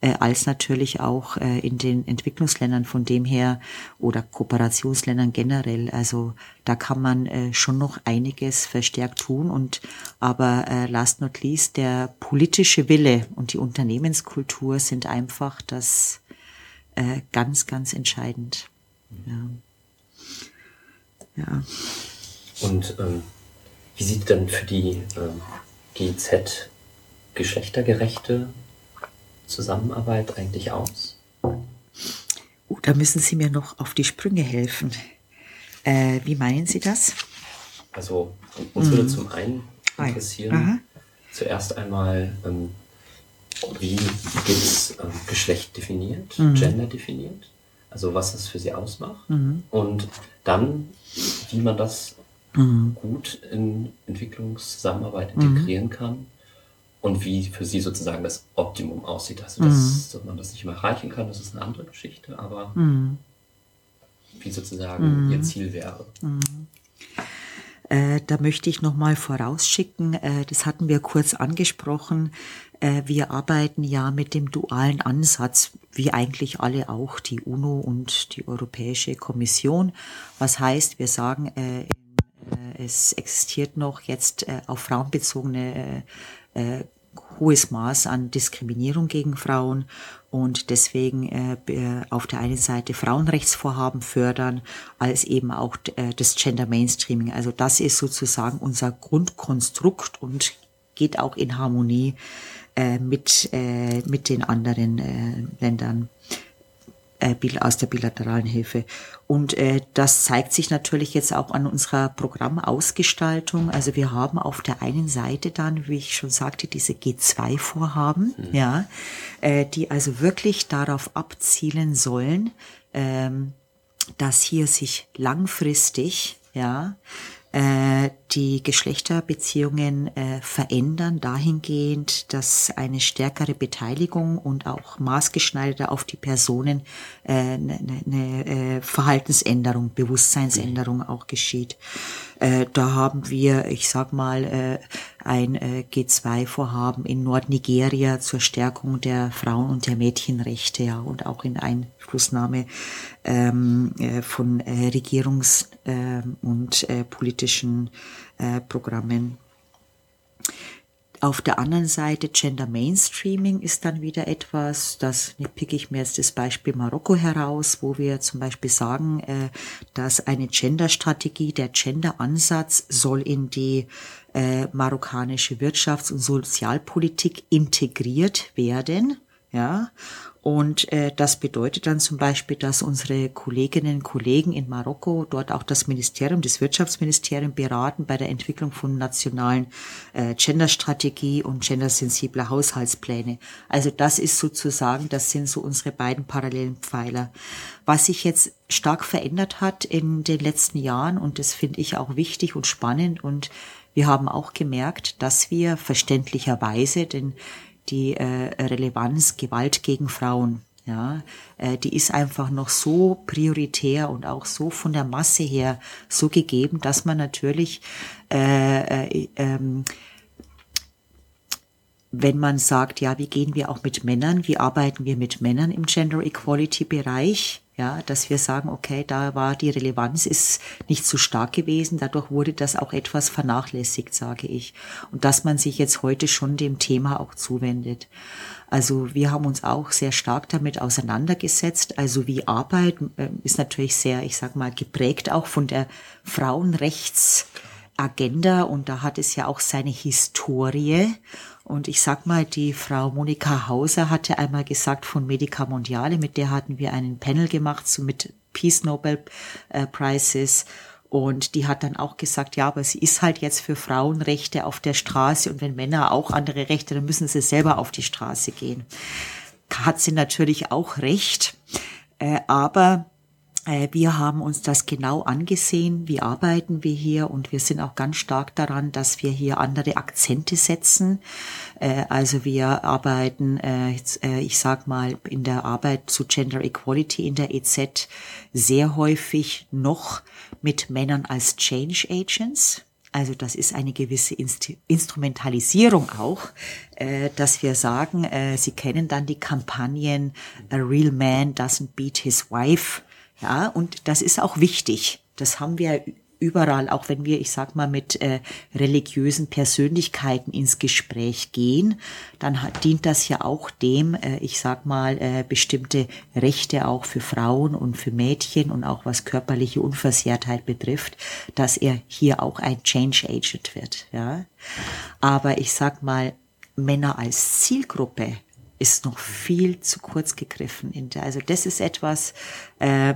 äh, als natürlich auch äh, in den Entwicklungsländern von dem her oder Kooperationsländern generell. Also da kann man äh, schon noch einiges verstärkt tun. Und aber äh, last not least der politische Wille und die Unternehmenskultur sind einfach das äh, ganz, ganz entscheidend. Ja. Ja. Und ähm, wie sieht denn für die ähm, GIZ geschlechtergerechte Zusammenarbeit eigentlich aus? Oh, da müssen Sie mir noch auf die Sprünge helfen. Äh, wie meinen Sie das? Also uns mhm. würde zum einen interessieren, zuerst einmal, ähm, wie GIZ ähm, Geschlecht definiert, mhm. Gender definiert, also was das für Sie ausmacht. Mhm. Und dann wie man das mhm. gut in Entwicklungszusammenarbeit integrieren mhm. kann und wie für sie sozusagen das Optimum aussieht. Also, dass, mhm. dass man das nicht mehr erreichen kann, das ist eine andere Geschichte, aber mhm. wie sozusagen ihr Ziel wäre. Äh, da möchte ich nochmal vorausschicken, äh, das hatten wir kurz angesprochen, wir arbeiten ja mit dem dualen Ansatz, wie eigentlich alle auch, die UNO und die Europäische Kommission. Was heißt, wir sagen, äh, äh, es existiert noch jetzt auf Frauen bezogene hohes Maß an Diskriminierung gegen Frauen und deswegen äh, auf der einen Seite Frauenrechtsvorhaben fördern, als eben auch äh, das Gender Mainstreaming. Also das ist sozusagen unser Grundkonstrukt und geht auch in Harmonie äh, mit, äh, mit den anderen äh, Ländern äh, aus der bilateralen Hilfe. Und äh, das zeigt sich natürlich jetzt auch an unserer Programmausgestaltung. Also wir haben auf der einen Seite dann, wie ich schon sagte, diese G2-Vorhaben, mhm. ja, äh, die also wirklich darauf abzielen sollen, ähm, dass hier sich langfristig, ja, äh, die Geschlechterbeziehungen äh, verändern dahingehend, dass eine stärkere Beteiligung und auch maßgeschneiderter auf die Personen eine äh, ne, ne, äh, Verhaltensänderung, Bewusstseinsänderung auch geschieht. Äh, da haben wir, ich sag mal, äh, ein äh, G2-Vorhaben in Nordnigeria zur Stärkung der Frauen- und der Mädchenrechte ja, und auch in Einflussnahme ähm, äh, von äh, Regierungs- äh, und äh, politischen äh, Programmen. Auf der anderen Seite Gender Mainstreaming ist dann wieder etwas, das picke ich mir jetzt das Beispiel Marokko heraus, wo wir zum Beispiel sagen, äh, dass eine Gender-Strategie, der Gender-Ansatz soll in die äh, marokkanische Wirtschafts- und Sozialpolitik integriert werden. Ja, und äh, das bedeutet dann zum Beispiel, dass unsere Kolleginnen und Kollegen in Marokko dort auch das Ministerium, das Wirtschaftsministerium beraten bei der Entwicklung von nationalen äh, Genderstrategie und gendersensibler Haushaltspläne. Also das ist sozusagen, das sind so unsere beiden parallelen Pfeiler. Was sich jetzt stark verändert hat in den letzten Jahren und das finde ich auch wichtig und spannend und wir haben auch gemerkt, dass wir verständlicherweise, denn die äh, Relevanz Gewalt gegen Frauen. Ja, äh, die ist einfach noch so prioritär und auch so von der Masse her so gegeben, dass man natürlich, äh, äh, ähm, wenn man sagt, ja, wie gehen wir auch mit Männern, wie arbeiten wir mit Männern im Gender Equality Bereich, ja, dass wir sagen, okay, da war die Relevanz ist nicht so stark gewesen, dadurch wurde das auch etwas vernachlässigt, sage ich. Und dass man sich jetzt heute schon dem Thema auch zuwendet. Also wir haben uns auch sehr stark damit auseinandergesetzt. Also wie Arbeit äh, ist natürlich sehr, ich sag mal, geprägt auch von der Frauenrechtsagenda und da hat es ja auch seine Historie. Und ich sag mal, die Frau Monika Hauser hatte einmal gesagt von Medica Mondiale, mit der hatten wir einen Panel gemacht, so mit Peace Nobel äh, Prizes. Und die hat dann auch gesagt, ja, aber sie ist halt jetzt für Frauenrechte auf der Straße und wenn Männer auch andere Rechte, dann müssen sie selber auf die Straße gehen. Hat sie natürlich auch recht. Äh, aber wir haben uns das genau angesehen, wie arbeiten wir hier und wir sind auch ganz stark daran, dass wir hier andere Akzente setzen. Äh, also wir arbeiten, äh, ich sag mal, in der Arbeit zu Gender Equality in der EZ sehr häufig noch mit Männern als Change Agents. Also das ist eine gewisse Inst Instrumentalisierung auch, äh, dass wir sagen, äh, Sie kennen dann die Kampagnen A real man doesn't beat his wife. Ja, und das ist auch wichtig. Das haben wir überall, auch wenn wir, ich sag mal, mit äh, religiösen Persönlichkeiten ins Gespräch gehen, dann hat, dient das ja auch dem, äh, ich sag mal, äh, bestimmte Rechte auch für Frauen und für Mädchen und auch was körperliche Unversehrtheit betrifft, dass er hier auch ein Change Agent wird. Ja, aber ich sag mal, Männer als Zielgruppe ist noch viel zu kurz gegriffen. Also das ist etwas, äh,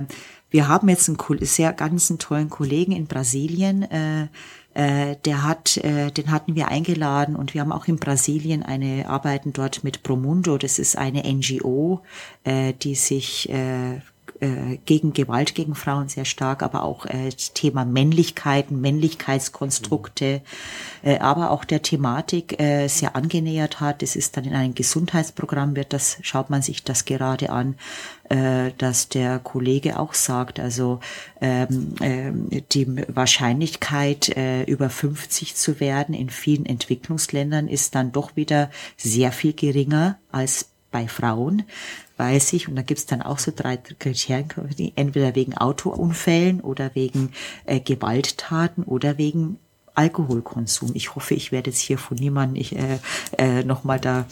wir haben jetzt einen sehr ganz tollen Kollegen in Brasilien, äh, äh, der hat, äh, den hatten wir eingeladen und wir haben auch in Brasilien eine, arbeiten dort mit Promundo, das ist eine NGO, äh, die sich äh, äh, gegen Gewalt gegen Frauen sehr stark, aber auch äh, Thema Männlichkeiten, Männlichkeitskonstrukte, äh, aber auch der Thematik äh, sehr angenähert hat. Es ist dann in einem Gesundheitsprogramm, wird das, schaut man sich das gerade an, äh, dass der Kollege auch sagt, also ähm, äh, die Wahrscheinlichkeit, äh, über 50 zu werden in vielen Entwicklungsländern ist dann doch wieder sehr viel geringer als bei Frauen weiß ich, und da gibt's dann auch so drei Kriterien, entweder wegen Autounfällen oder wegen äh, Gewalttaten oder wegen Alkoholkonsum. Ich hoffe, ich werde jetzt hier von niemandem äh, äh, nochmal da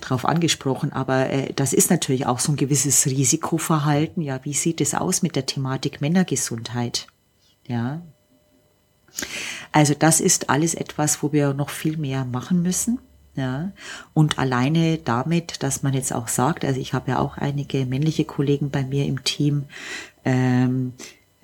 drauf angesprochen, aber äh, das ist natürlich auch so ein gewisses Risikoverhalten. Ja, wie sieht es aus mit der Thematik Männergesundheit? Ja. Also das ist alles etwas, wo wir noch viel mehr machen müssen. Ja, und alleine damit, dass man jetzt auch sagt, also ich habe ja auch einige männliche Kollegen bei mir im Team, ähm,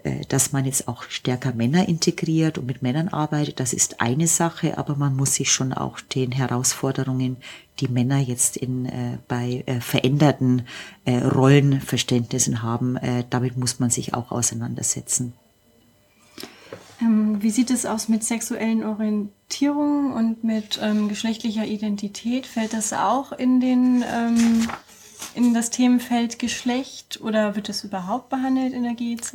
äh, dass man jetzt auch stärker Männer integriert und mit Männern arbeitet, das ist eine Sache, aber man muss sich schon auch den Herausforderungen, die Männer jetzt in, äh, bei äh, veränderten äh, Rollenverständnissen haben, äh, damit muss man sich auch auseinandersetzen. Ähm, wie sieht es aus mit sexuellen Orientierungen und mit ähm, geschlechtlicher Identität? Fällt das auch in den ähm, in das Themenfeld Geschlecht oder wird das überhaupt behandelt in der GEZ?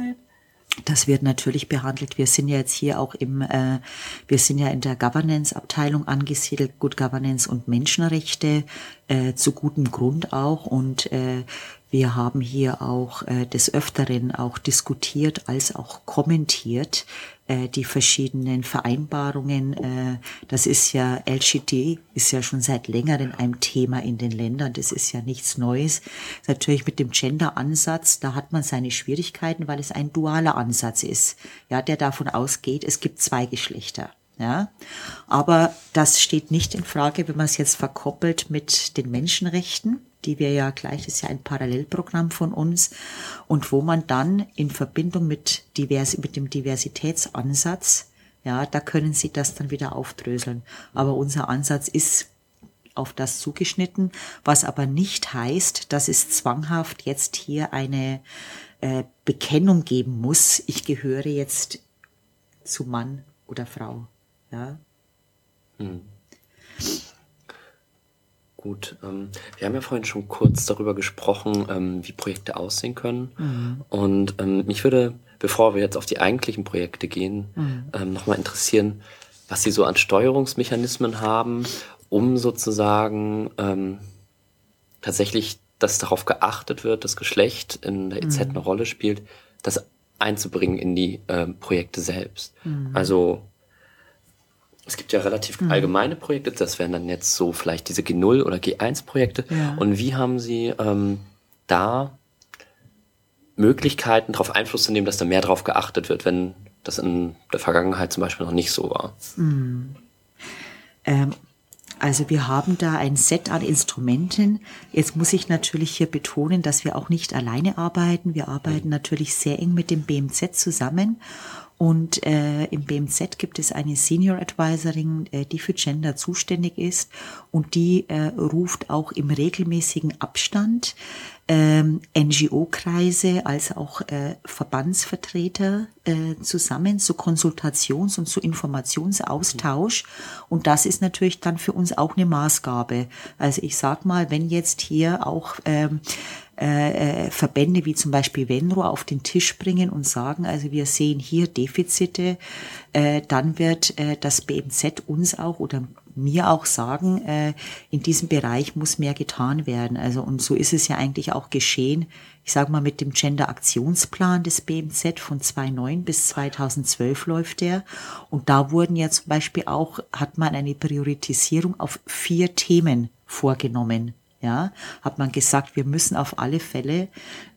Das wird natürlich behandelt. Wir sind ja jetzt hier auch im, äh, wir sind ja in der Governance-Abteilung angesiedelt, Good Governance und Menschenrechte, äh, zu gutem Grund auch. Und äh, wir haben hier auch äh, des Öfteren auch diskutiert als auch kommentiert äh, die verschiedenen Vereinbarungen. Äh, das ist ja LGD, ist ja schon seit längerem ein Thema in den Ländern. Das ist ja nichts Neues. Natürlich mit dem Gender-Ansatz, da hat man seine Schwierigkeiten, weil es ein dualer Ansatz ist, ja, der davon ausgeht, es gibt zwei Geschlechter. Ja, aber das steht nicht in Frage, wenn man es jetzt verkoppelt mit den Menschenrechten die wir ja gleich, ist ja ein Parallelprogramm von uns und wo man dann in Verbindung mit, divers, mit dem Diversitätsansatz, ja, da können Sie das dann wieder aufdröseln. Aber unser Ansatz ist auf das zugeschnitten, was aber nicht heißt, dass es zwanghaft jetzt hier eine äh, Bekennung geben muss, ich gehöre jetzt zu Mann oder Frau. Ja. Hm. Gut, ähm, wir haben ja vorhin schon kurz darüber gesprochen, ähm, wie Projekte aussehen können. Mhm. Und ähm, mich würde, bevor wir jetzt auf die eigentlichen Projekte gehen, mhm. ähm, nochmal interessieren, was Sie so an Steuerungsmechanismen haben, um sozusagen ähm, tatsächlich, dass darauf geachtet wird, dass Geschlecht in der EZ mhm. eine Rolle spielt, das einzubringen in die ähm, Projekte selbst. Mhm. Also es gibt ja relativ mhm. allgemeine Projekte, das wären dann jetzt so vielleicht diese G0 oder G1-Projekte. Ja. Und wie haben Sie ähm, da Möglichkeiten, darauf Einfluss zu nehmen, dass da mehr drauf geachtet wird, wenn das in der Vergangenheit zum Beispiel noch nicht so war? Mhm. Ähm, also wir haben da ein Set an Instrumenten. Jetzt muss ich natürlich hier betonen, dass wir auch nicht alleine arbeiten. Wir arbeiten mhm. natürlich sehr eng mit dem BMZ zusammen und äh, im BMZ gibt es eine Senior Advisorin, äh, die für Gender zuständig ist und die äh, ruft auch im regelmäßigen Abstand ähm, NGO-Kreise als auch äh, Verbandsvertreter äh, zusammen zu Konsultations- und zu Informationsaustausch. Und das ist natürlich dann für uns auch eine Maßgabe. Also ich sag mal, wenn jetzt hier auch ähm, äh, Verbände wie zum Beispiel Venro auf den Tisch bringen und sagen, also wir sehen hier Defizite, äh, dann wird äh, das BMZ uns auch oder mir auch sagen, äh, in diesem Bereich muss mehr getan werden. Also und so ist es ja eigentlich auch geschehen. Ich sage mal mit dem Gender Aktionsplan des BMZ von 2009 bis 2012 läuft der und da wurden ja zum Beispiel auch hat man eine Priorisierung auf vier Themen vorgenommen. Ja, hat man gesagt, wir müssen auf alle Fälle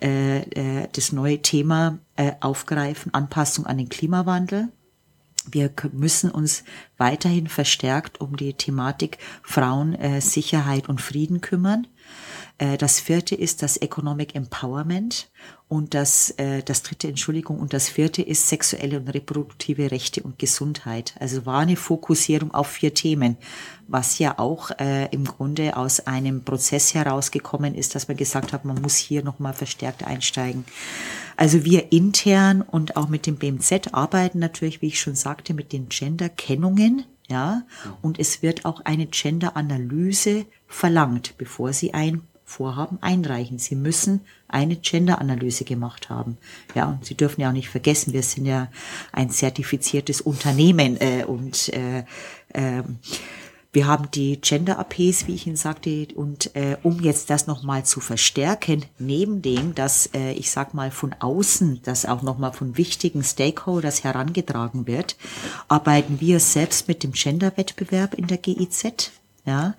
äh, äh, das neue Thema äh, aufgreifen, Anpassung an den Klimawandel. Wir müssen uns weiterhin verstärkt um die Thematik Frauen, äh, Sicherheit und Frieden kümmern. Äh, das vierte ist das Economic Empowerment und das, äh, das dritte, Entschuldigung, und das vierte ist sexuelle und reproduktive Rechte und Gesundheit. Also war eine Fokussierung auf vier Themen, was ja auch äh, im Grunde aus einem Prozess herausgekommen ist, dass man gesagt hat, man muss hier nochmal verstärkt einsteigen. Also wir intern und auch mit dem BMZ arbeiten natürlich, wie ich schon sagte, mit den Gender-Kennungen, ja, und es wird auch eine Gender-Analyse verlangt, bevor sie ein Vorhaben einreichen. Sie müssen eine Gender-Analyse gemacht haben. Ja, und Sie dürfen ja auch nicht vergessen, wir sind ja ein zertifiziertes Unternehmen äh, und äh, äh, wir haben die Gender-APs, wie ich Ihnen sagte, und äh, um jetzt das nochmal zu verstärken, neben dem, dass äh, ich sag mal von außen, das auch nochmal von wichtigen Stakeholders herangetragen wird, arbeiten wir selbst mit dem Gender-Wettbewerb in der GIZ. Ja,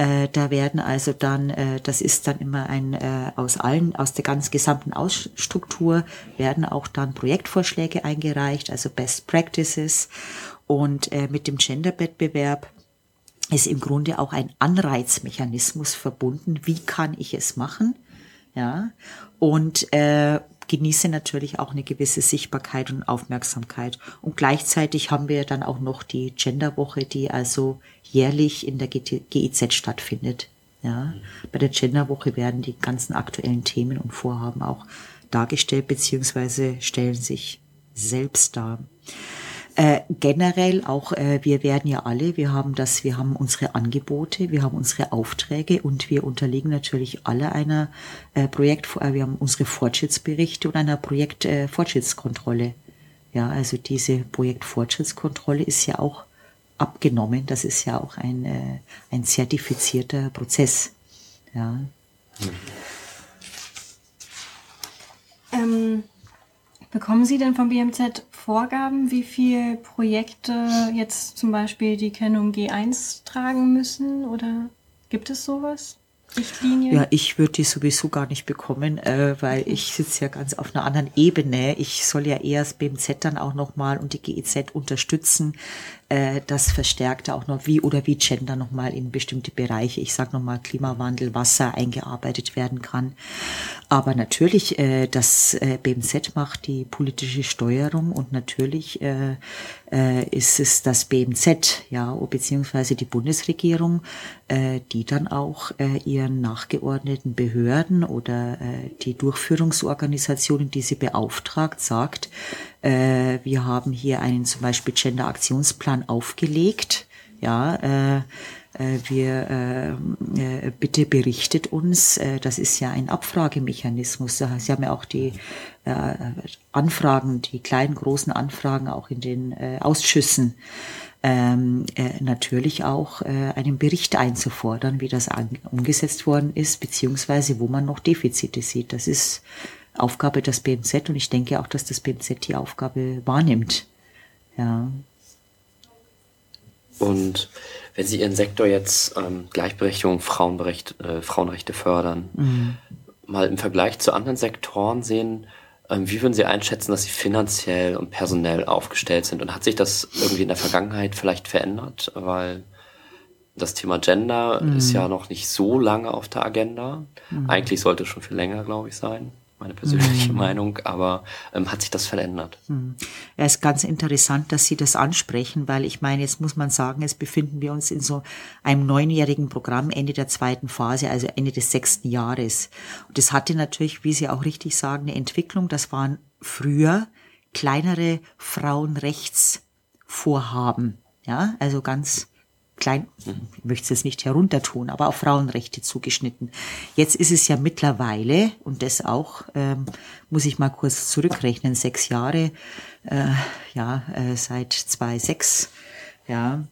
äh, da werden also dann, äh, das ist dann immer ein äh, aus allen, aus der ganz gesamten Ausstruktur werden auch dann Projektvorschläge eingereicht, also Best Practices. Und äh, mit dem Gender-Wettbewerb ist im Grunde auch ein Anreizmechanismus verbunden. Wie kann ich es machen? Ja. Und äh, genieße natürlich auch eine gewisse Sichtbarkeit und Aufmerksamkeit. Und gleichzeitig haben wir dann auch noch die Genderwoche, die also jährlich in der GIZ stattfindet. Ja, bei der Genderwoche werden die ganzen aktuellen Themen und Vorhaben auch dargestellt beziehungsweise stellen sich selbst dar. Äh, generell auch, äh, wir werden ja alle, wir haben das, wir haben unsere Angebote, wir haben unsere Aufträge und wir unterliegen natürlich alle einer äh, Projekt, äh, wir haben unsere Fortschrittsberichte und einer Projektfortschrittskontrolle. Äh, ja, also diese Projektfortschrittskontrolle ist ja auch abgenommen. Das ist ja auch ein, ein zertifizierter Prozess. Ja. Ähm, bekommen Sie denn vom BMZ Vorgaben, wie viele Projekte jetzt zum Beispiel die Kennung G1 tragen müssen? Oder gibt es sowas? Richtlinie? Ja, ich würde die sowieso gar nicht bekommen, äh, weil ich sitze ja ganz auf einer anderen Ebene. Ich soll ja eher das BMZ dann auch nochmal und die GEZ unterstützen, äh, das verstärkt auch noch wie oder wie Gender nochmal in bestimmte Bereiche, ich sage nochmal Klimawandel, Wasser eingearbeitet werden kann. Aber natürlich, äh, das äh, BMZ macht die politische Steuerung und natürlich äh, äh, ist es das BMZ, ja, beziehungsweise die Bundesregierung, äh, die dann auch äh, ihren nachgeordneten Behörden oder äh, die Durchführungsorganisationen, die sie beauftragt, sagt, äh, wir haben hier einen zum Beispiel Gender-Aktionsplan aufgelegt, ja, äh, wir äh, bitte berichtet uns. Das ist ja ein Abfragemechanismus. Sie haben ja auch die äh, Anfragen, die kleinen, großen Anfragen auch in den äh, Ausschüssen. Ähm, äh, natürlich auch äh, einen Bericht einzufordern, wie das umgesetzt worden ist, beziehungsweise wo man noch Defizite sieht. Das ist Aufgabe des BMZ und ich denke auch, dass das BMZ die Aufgabe wahrnimmt. Ja. Und wenn Sie Ihren Sektor jetzt ähm, Gleichberechtigung, Frauenrecht, äh, Frauenrechte fördern, mhm. mal im Vergleich zu anderen Sektoren sehen, wie würden Sie einschätzen, dass Sie finanziell und personell aufgestellt sind? Und hat sich das irgendwie in der Vergangenheit vielleicht verändert? Weil das Thema Gender mhm. ist ja noch nicht so lange auf der Agenda. Mhm. Eigentlich sollte es schon viel länger, glaube ich, sein meine persönliche mhm. Meinung, aber ähm, hat sich das verändert. Mhm. Ja, ist ganz interessant, dass Sie das ansprechen, weil ich meine, jetzt muss man sagen, jetzt befinden wir uns in so einem neunjährigen Programm, Ende der zweiten Phase, also Ende des sechsten Jahres. Und das hatte natürlich, wie Sie auch richtig sagen, eine Entwicklung. Das waren früher kleinere Frauenrechtsvorhaben, ja, also ganz klein, ich möchte es jetzt nicht heruntertun, aber auf Frauenrechte zugeschnitten. Jetzt ist es ja mittlerweile, und das auch, ähm, muss ich mal kurz zurückrechnen, sechs Jahre, äh, ja, äh, seit 2006, ja,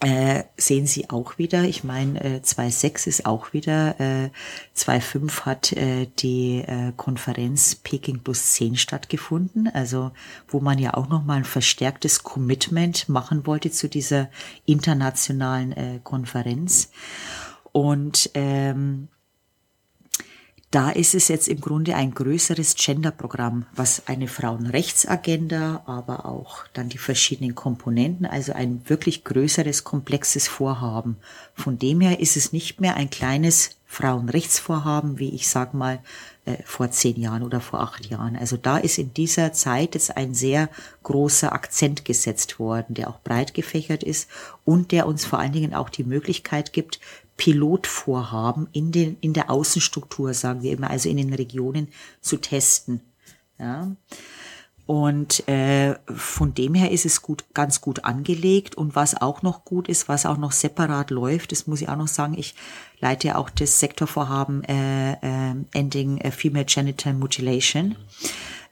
äh, sehen Sie auch wieder, ich meine, äh, 2.6 ist auch wieder, äh, 2.5 hat äh, die äh, Konferenz Peking plus 10 stattgefunden, also wo man ja auch nochmal ein verstärktes Commitment machen wollte zu dieser internationalen äh, Konferenz. Und ähm, da ist es jetzt im Grunde ein größeres Gender-Programm, was eine Frauenrechtsagenda, aber auch dann die verschiedenen Komponenten, also ein wirklich größeres, komplexes Vorhaben. Von dem her ist es nicht mehr ein kleines Frauenrechtsvorhaben, wie ich sag mal äh, vor zehn Jahren oder vor acht Jahren. Also da ist in dieser Zeit jetzt ein sehr großer Akzent gesetzt worden, der auch breit gefächert ist und der uns vor allen Dingen auch die Möglichkeit gibt, Pilotvorhaben in, den, in der Außenstruktur, sagen wir immer, also in den Regionen zu testen. Ja. Und äh, von dem her ist es gut, ganz gut angelegt. Und was auch noch gut ist, was auch noch separat läuft, das muss ich auch noch sagen, ich leite auch das Sektorvorhaben äh, äh, Ending Female Genital Mutilation.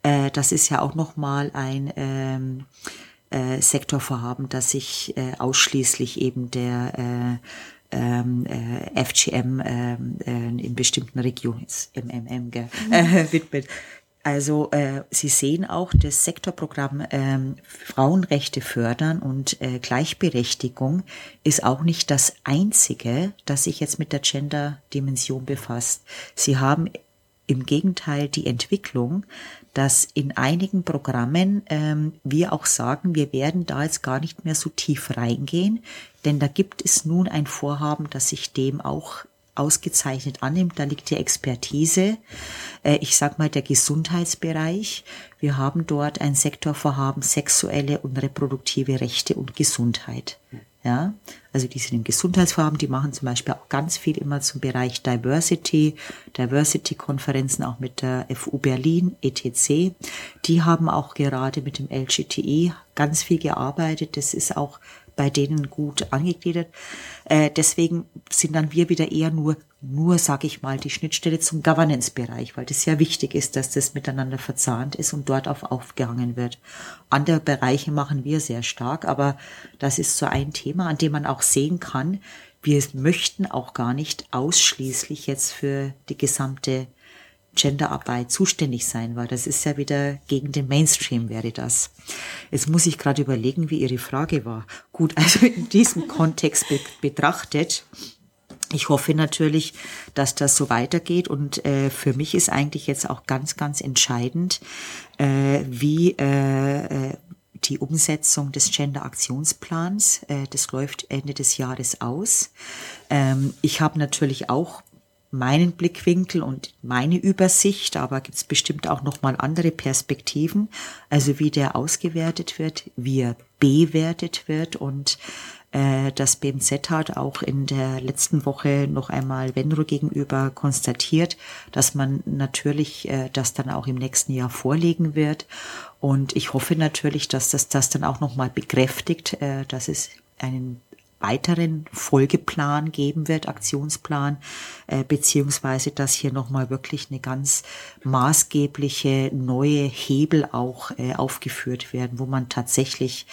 Äh, das ist ja auch noch mal ein ähm, äh, Sektorvorhaben, das sich äh, ausschließlich eben der äh, ähm, äh, FGM ähm, äh, in bestimmten Regionen, MMM, gell, äh, widmet. Also äh, Sie sehen auch das Sektorprogramm ähm, Frauenrechte fördern und äh, Gleichberechtigung ist auch nicht das einzige, das sich jetzt mit der Gender-Dimension befasst. Sie haben im Gegenteil die Entwicklung, dass in einigen Programmen ähm, wir auch sagen, wir werden da jetzt gar nicht mehr so tief reingehen, denn da gibt es nun ein Vorhaben, das sich dem auch ausgezeichnet annimmt. Da liegt die Expertise, äh, ich sag mal der Gesundheitsbereich. Wir haben dort ein Sektorvorhaben sexuelle und reproduktive Rechte und Gesundheit. Ja, also die sind im Gesundheitsvorhaben, die machen zum Beispiel auch ganz viel immer zum Bereich Diversity, Diversity-Konferenzen auch mit der FU Berlin, ETC. Die haben auch gerade mit dem LGTI ganz viel gearbeitet. Das ist auch bei denen gut angegliedert. Äh, deswegen sind dann wir wieder eher nur, nur sage ich mal, die Schnittstelle zum Governance-Bereich, weil das ja wichtig ist, dass das miteinander verzahnt ist und dort auf aufgehangen wird. Andere Bereiche machen wir sehr stark, aber das ist so ein Thema, an dem man auch sehen kann, wir möchten auch gar nicht ausschließlich jetzt für die gesamte Genderarbeit zuständig sein, weil das ist ja wieder gegen den Mainstream wäre das. Jetzt muss ich gerade überlegen, wie Ihre Frage war. Gut, also in diesem Kontext be betrachtet, ich hoffe natürlich, dass das so weitergeht und äh, für mich ist eigentlich jetzt auch ganz, ganz entscheidend, äh, wie äh, äh die Umsetzung des Gender-Aktionsplans. Äh, das läuft Ende des Jahres aus. Ähm, ich habe natürlich auch meinen Blickwinkel und meine Übersicht, aber gibt es bestimmt auch noch mal andere Perspektiven, also wie der ausgewertet wird, wie er bewertet wird und das BMZ hat auch in der letzten Woche noch einmal Venro gegenüber konstatiert, dass man natürlich äh, das dann auch im nächsten Jahr vorlegen wird. Und ich hoffe natürlich, dass das das dann auch noch mal bekräftigt, äh, dass es einen weiteren Folgeplan geben wird, Aktionsplan, äh, beziehungsweise dass hier nochmal wirklich eine ganz maßgebliche neue Hebel auch äh, aufgeführt werden, wo man tatsächlich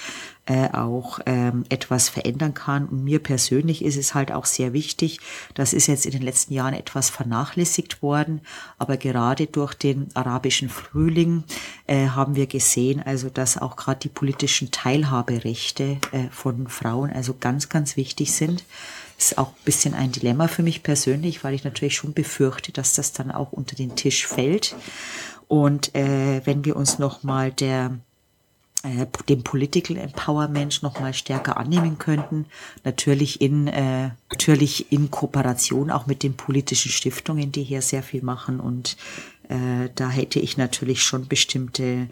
äh, auch ähm, etwas verändern kann. Und mir persönlich ist es halt auch sehr wichtig, das ist jetzt in den letzten Jahren etwas vernachlässigt worden, aber gerade durch den arabischen Frühling äh, haben wir gesehen, also dass auch gerade die politischen Teilhaberechte äh, von Frauen also ganz, ganz wichtig sind ist auch ein bisschen ein Dilemma für mich persönlich, weil ich natürlich schon befürchte, dass das dann auch unter den Tisch fällt. Und äh, wenn wir uns nochmal der äh, dem Political Empowerment noch mal stärker annehmen könnten. Natürlich in äh, natürlich in Kooperation auch mit den politischen Stiftungen, die hier sehr viel machen und äh, da hätte ich natürlich schon bestimmte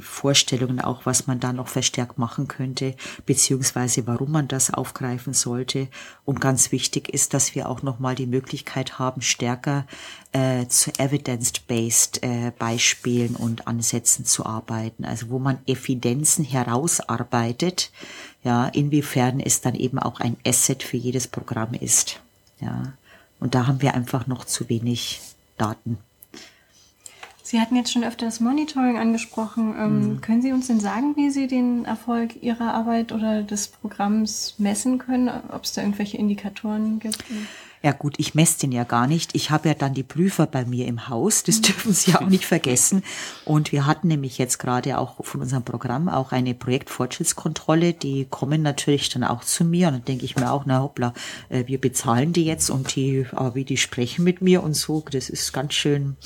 Vorstellungen auch, was man da noch verstärkt machen könnte, beziehungsweise warum man das aufgreifen sollte. Und ganz wichtig ist, dass wir auch nochmal die Möglichkeit haben, stärker äh, zu evidence-based äh, Beispielen und Ansätzen zu arbeiten. Also wo man Evidenzen herausarbeitet, ja, inwiefern es dann eben auch ein Asset für jedes Programm ist. Ja. Und da haben wir einfach noch zu wenig Daten. Sie hatten jetzt schon öfter das Monitoring angesprochen. Ähm, mhm. Können Sie uns denn sagen, wie Sie den Erfolg Ihrer Arbeit oder des Programms messen können? Ob es da irgendwelche Indikatoren gibt? Ja gut, ich messe den ja gar nicht. Ich habe ja dann die Prüfer bei mir im Haus, das mhm. dürfen Sie auch nicht vergessen. Und wir hatten nämlich jetzt gerade auch von unserem Programm auch eine Projektfortschrittskontrolle. Die kommen natürlich dann auch zu mir und dann denke ich mir auch, na hoppla, äh, wir bezahlen die jetzt und die, aber wie die sprechen mit mir und so, das ist ganz schön.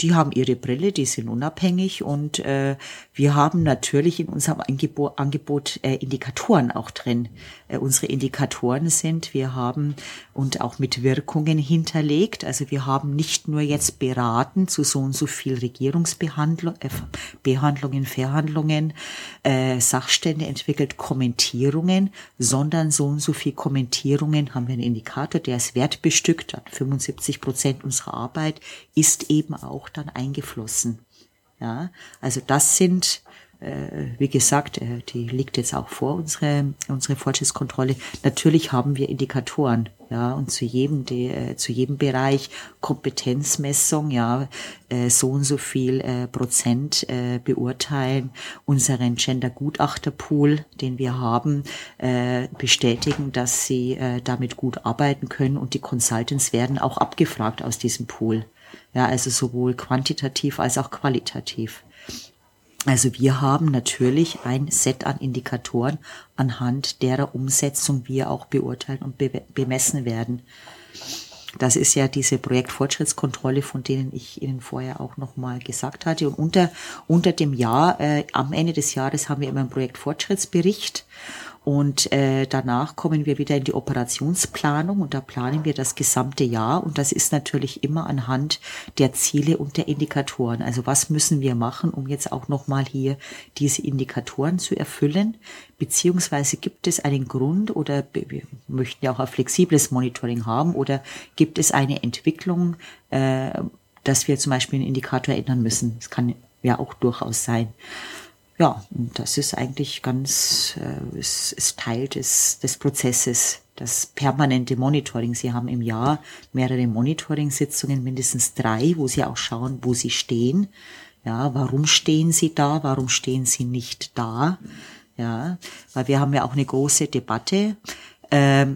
Die haben ihre Brille, die sind unabhängig und äh, wir haben natürlich in unserem Angebot, Angebot äh, Indikatoren auch drin. Äh, unsere Indikatoren sind, wir haben und auch mit Wirkungen hinterlegt. Also wir haben nicht nur jetzt beraten zu so und so viel Regierungsbehandlung, äh, Behandlungen, Verhandlungen, äh, Sachstände entwickelt, Kommentierungen, sondern so und so viel Kommentierungen haben wir einen Indikator, der ist wertbestückt. 75 Prozent unserer Arbeit ist eben auch dann eingeflossen. Ja, also das sind äh, wie gesagt, äh, die liegt jetzt auch vor unsere unsere Fortschrittskontrolle. Natürlich haben wir Indikatoren, ja, und zu jedem die, äh, zu jedem Bereich Kompetenzmessung, ja, so und so viel Prozent beurteilen unseren Gender Gutachterpool, den wir haben, bestätigen, dass sie damit gut arbeiten können und die Consultants werden auch abgefragt aus diesem Pool. Ja, also sowohl quantitativ als auch qualitativ. Also wir haben natürlich ein Set an Indikatoren, anhand derer Umsetzung wir auch beurteilen und be bemessen werden. Das ist ja diese Projektfortschrittskontrolle, von denen ich Ihnen vorher auch nochmal gesagt hatte. Und unter, unter dem Jahr, äh, am Ende des Jahres haben wir immer einen Projektfortschrittsbericht. Und äh, danach kommen wir wieder in die Operationsplanung und da planen wir das gesamte Jahr und das ist natürlich immer anhand der Ziele und der Indikatoren. Also was müssen wir machen, um jetzt auch nochmal hier diese Indikatoren zu erfüllen? Beziehungsweise gibt es einen Grund oder wir möchten ja auch ein flexibles Monitoring haben oder gibt es eine Entwicklung, äh, dass wir zum Beispiel einen Indikator ändern müssen? Das kann ja auch durchaus sein ja, und das ist eigentlich ganz, äh, ist, ist Teil des, des Prozesses, das permanente Monitoring. Sie haben im Jahr mehrere Monitoring-Sitzungen, mindestens drei, wo Sie auch schauen, wo Sie stehen. Ja, warum stehen Sie da? Warum stehen Sie nicht da? Ja, weil wir haben ja auch eine große Debatte, äh,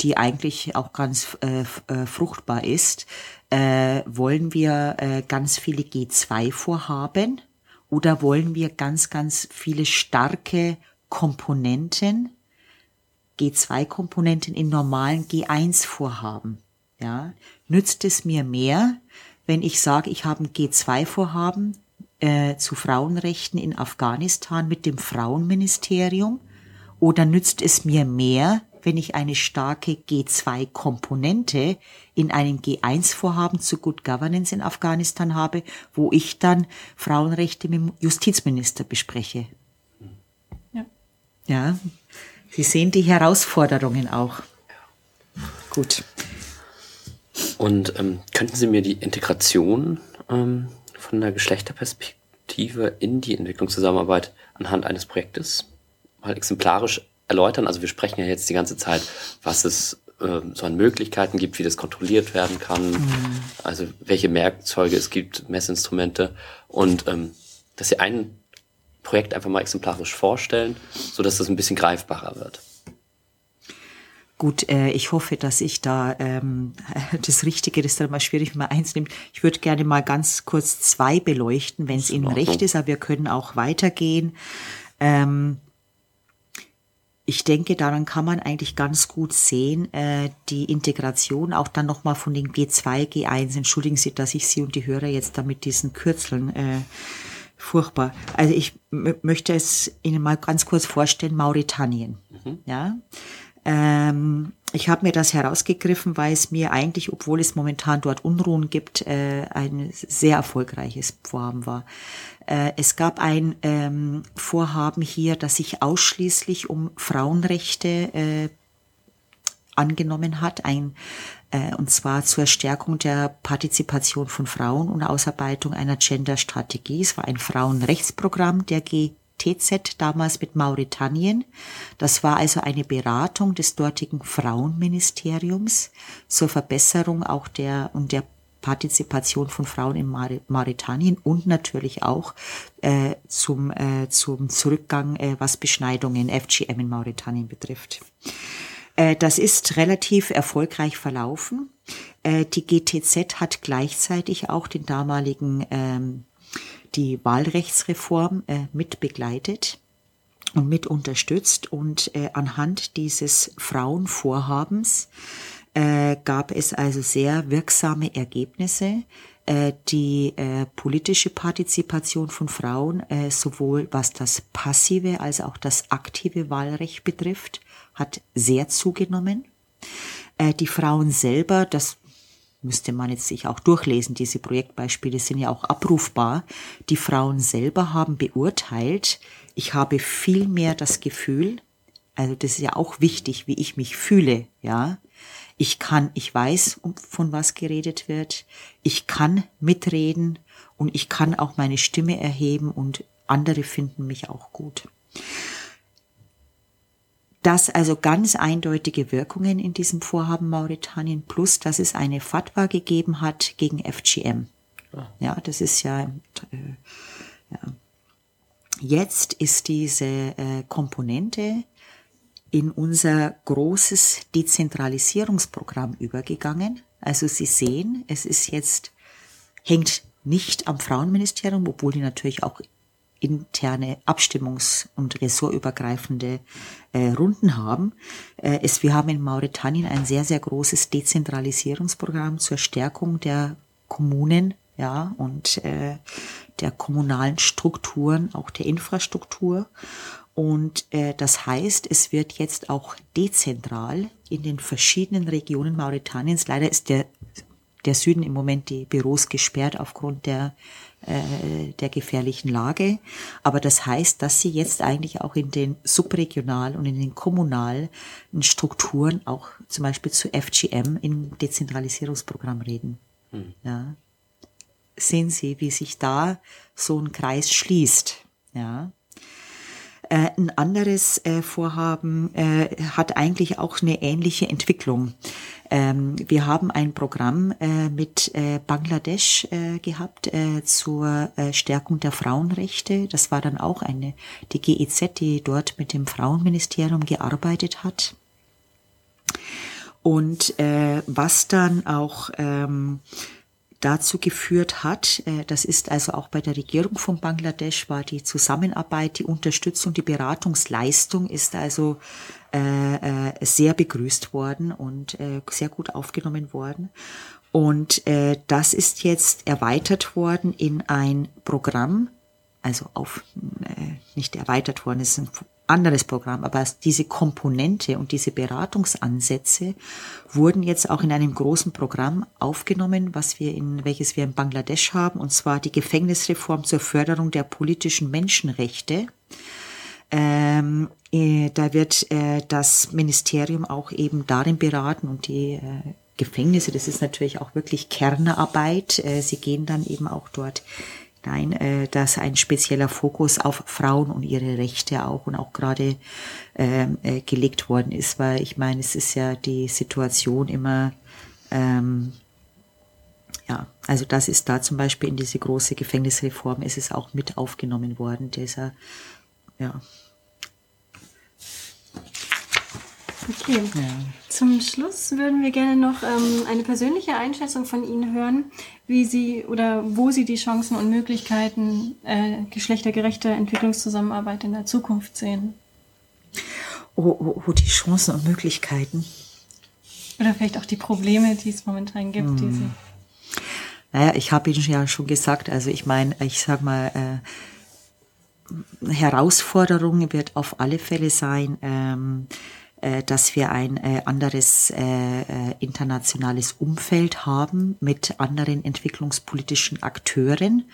die eigentlich auch ganz äh, äh, fruchtbar ist. Äh, wollen wir äh, ganz viele G2-Vorhaben? Oder wollen wir ganz, ganz viele starke Komponenten, G2-Komponenten in normalen G1-Vorhaben? Ja, nützt es mir mehr, wenn ich sage, ich habe ein G2-Vorhaben äh, zu Frauenrechten in Afghanistan mit dem Frauenministerium? Oder nützt es mir mehr, wenn ich eine starke G2-Komponente in einem G1-Vorhaben zu Good Governance in Afghanistan habe, wo ich dann Frauenrechte mit dem Justizminister bespreche. Ja. Ja. Sie sehen die Herausforderungen auch. Gut. Und ähm, könnten Sie mir die Integration ähm, von der Geschlechterperspektive in die Entwicklungszusammenarbeit anhand eines Projektes mal exemplarisch erläutern? Also wir sprechen ja jetzt die ganze Zeit, was es äh, so an Möglichkeiten gibt, wie das kontrolliert werden kann, mhm. also welche Werkzeuge es gibt, Messinstrumente und ähm, dass Sie ein Projekt einfach mal exemplarisch vorstellen, so dass das ein bisschen greifbarer wird. Gut, äh, ich hoffe, dass ich da ähm, das Richtige, das ist dann mal schwierig, wenn man eins nimmt. Ich würde gerne mal ganz kurz zwei beleuchten, wenn es Ihnen recht ist, aber wir können auch weitergehen. Ähm, ich denke, daran kann man eigentlich ganz gut sehen, äh, die Integration auch dann nochmal von den G2, G1. Entschuldigen Sie, dass ich Sie und die Hörer jetzt da mit diesen Kürzeln äh, furchtbar. Also ich möchte es Ihnen mal ganz kurz vorstellen, Mauretanien. Mhm. Ja. Ähm, ich habe mir das herausgegriffen, weil es mir eigentlich, obwohl es momentan dort Unruhen gibt, äh, ein sehr erfolgreiches Vorhaben war. Äh, es gab ein ähm, Vorhaben hier, das sich ausschließlich um Frauenrechte äh, angenommen hat, ein, äh, und zwar zur Stärkung der Partizipation von Frauen und Ausarbeitung einer Gender-Strategie. Es war ein Frauenrechtsprogramm der GTZ damals mit Mauretanien. Das war also eine Beratung des dortigen Frauenministeriums zur Verbesserung auch der und der Partizipation von Frauen in Mauretanien und natürlich auch äh, zum, äh, zum Zurückgang, äh, was Beschneidungen FGM in Mauretanien betrifft. Äh, das ist relativ erfolgreich verlaufen. Äh, die GTZ hat gleichzeitig auch den damaligen, ähm, die Wahlrechtsreform äh, mit begleitet und mit unterstützt und anhand dieses Frauenvorhabens gab es also sehr wirksame Ergebnisse, die äh, politische Partizipation von Frauen, äh, sowohl was das passive als auch das aktive Wahlrecht betrifft, hat sehr zugenommen. Äh, die Frauen selber, das müsste man jetzt sich auch durchlesen, diese Projektbeispiele sind ja auch abrufbar. Die Frauen selber haben beurteilt, ich habe viel mehr das Gefühl, also das ist ja auch wichtig, wie ich mich fühle, ja. Ich kann, ich weiß, von was geredet wird. Ich kann mitreden und ich kann auch meine Stimme erheben und andere finden mich auch gut dass also ganz eindeutige Wirkungen in diesem Vorhaben Mauretanien plus, dass es eine Fatwa gegeben hat gegen FGM. Ah. Ja, das ist ja, äh, ja. Jetzt ist diese äh, Komponente in unser großes Dezentralisierungsprogramm übergegangen. Also Sie sehen, es ist jetzt, hängt nicht am Frauenministerium, obwohl die natürlich auch interne Abstimmungs- und ressortübergreifende äh, Runden haben. Äh, es, wir haben in Mauretanien ein sehr, sehr großes Dezentralisierungsprogramm zur Stärkung der Kommunen ja, und äh, der kommunalen Strukturen, auch der Infrastruktur. Und äh, das heißt, es wird jetzt auch dezentral in den verschiedenen Regionen Mauretaniens, leider ist der, der Süden im Moment die Büros gesperrt aufgrund der äh, der gefährlichen Lage. Aber das heißt, dass sie jetzt eigentlich auch in den subregional und in den kommunalen Strukturen auch zum Beispiel zu FGM im Dezentralisierungsprogramm reden. Hm. Ja. Sehen Sie, wie sich da so ein Kreis schließt. Ja. Äh, ein anderes äh, Vorhaben äh, hat eigentlich auch eine ähnliche Entwicklung. Ähm, wir haben ein Programm äh, mit äh, Bangladesch äh, gehabt zur Stärkung der Frauenrechte. Das war dann auch eine, die GEZ, die dort mit dem Frauenministerium gearbeitet hat. Und was dann auch ähm, dazu geführt hat, äh, das ist also auch bei der Regierung von Bangladesch, war die Zusammenarbeit, die Unterstützung, die Beratungsleistung ist also äh, äh, sehr begrüßt worden und sehr gut aufgenommen worden. Und das ist jetzt erweitert worden in ein Programm, also auf, nicht erweitert worden, es ist ein anderes Programm, aber diese Komponente und diese Beratungsansätze wurden jetzt auch in einem großen Programm aufgenommen, was wir in, welches wir in Bangladesch haben, und zwar die Gefängnisreform zur Förderung der politischen Menschenrechte. Ähm, äh, da wird äh, das Ministerium auch eben darin beraten und die äh, Gefängnisse, das ist natürlich auch wirklich Kernarbeit. Äh, sie gehen dann eben auch dort Nein, äh, dass ein spezieller Fokus auf Frauen und ihre Rechte auch und auch gerade ähm, äh, gelegt worden ist, weil ich meine, es ist ja die Situation immer, ähm, ja, also das ist da zum Beispiel in diese große Gefängnisreform ist es auch mit aufgenommen worden, dieser, ja, Okay. Ja. Zum Schluss würden wir gerne noch ähm, eine persönliche Einschätzung von Ihnen hören, wie Sie oder wo Sie die Chancen und Möglichkeiten äh, geschlechtergerechter Entwicklungszusammenarbeit in der Zukunft sehen. Oh, oh, oh, die Chancen und Möglichkeiten. Oder vielleicht auch die Probleme, die es momentan gibt. Hm. Die Sie naja, ich habe Ihnen ja schon gesagt, also ich meine, ich sag mal, äh, Herausforderung wird auf alle Fälle sein, ähm, äh, dass wir ein äh, anderes äh, äh, internationales Umfeld haben mit anderen entwicklungspolitischen Akteuren,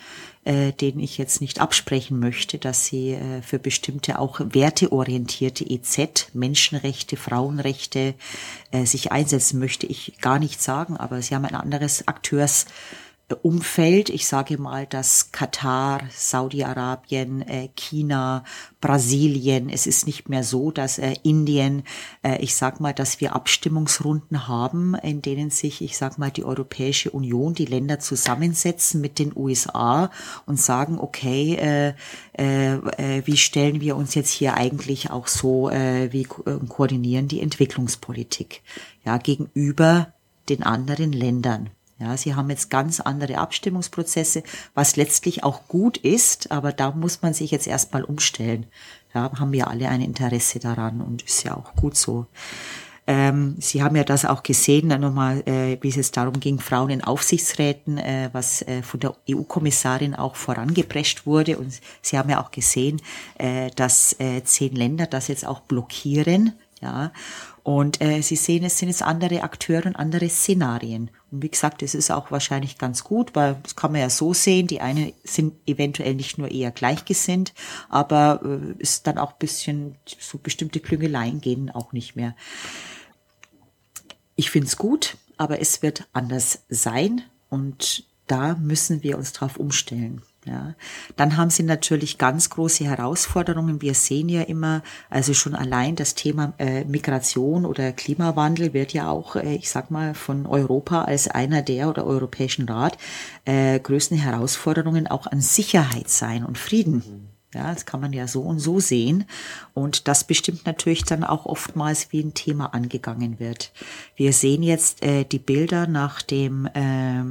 äh, denen ich jetzt nicht absprechen möchte, dass sie äh, für bestimmte auch werteorientierte EZ, Menschenrechte, Frauenrechte äh, sich einsetzen, möchte. Ich gar nicht sagen, aber sie haben ein anderes Akteurs Umfeld. Ich sage mal, dass Katar, Saudi-Arabien, äh, China, Brasilien, es ist nicht mehr so, dass äh, Indien, äh, ich sage mal, dass wir Abstimmungsrunden haben, in denen sich, ich sage mal, die Europäische Union, die Länder zusammensetzen mit den USA und sagen, okay, wie stellen wir uns jetzt hier eigentlich auch so, wie koordinieren die Entwicklungspolitik, ja, gegenüber den anderen Ländern. Ja, sie haben jetzt ganz andere Abstimmungsprozesse, was letztlich auch gut ist, aber da muss man sich jetzt erstmal umstellen. Ja, haben wir alle ein Interesse daran und ist ja auch gut so. Ähm, Sie haben ja das auch gesehen, nochmal, äh, wie es darum ging, Frauen in Aufsichtsräten, äh, was äh, von der EU-Kommissarin auch vorangeprescht wurde. Und Sie haben ja auch gesehen, äh, dass äh, zehn Länder das jetzt auch blockieren. Ja, und äh, Sie sehen, es sind jetzt andere Akteure und andere Szenarien. Und wie gesagt, das ist auch wahrscheinlich ganz gut, weil das kann man ja so sehen. Die eine sind eventuell nicht nur eher gleichgesinnt, aber äh, ist dann auch bisschen, so bestimmte Klüngeleien gehen auch nicht mehr. Ich finde es gut, aber es wird anders sein und da müssen wir uns drauf umstellen. Ja, dann haben sie natürlich ganz große Herausforderungen. Wir sehen ja immer, also schon allein das Thema äh, Migration oder Klimawandel wird ja auch, äh, ich sag mal, von Europa als einer der oder Europäischen Rat äh, größten Herausforderungen auch an Sicherheit sein und Frieden. Ja, das kann man ja so und so sehen. Und das bestimmt natürlich dann auch oftmals, wie ein Thema angegangen wird. Wir sehen jetzt äh, die Bilder nach dem äh,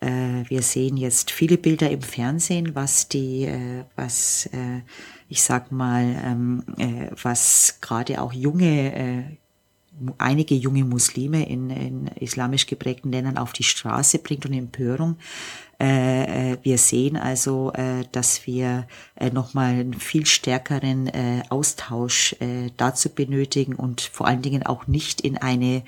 wir sehen jetzt viele Bilder im Fernsehen, was die, äh, was äh, ich sag mal, ähm, äh, was gerade auch junge äh, einige junge Muslime in, in islamisch geprägten Ländern auf die Straße bringt und Empörung. Äh, äh wir sehen also, äh, dass wir äh, nochmal einen viel stärkeren äh, Austausch äh, dazu benötigen und vor allen Dingen auch nicht in eine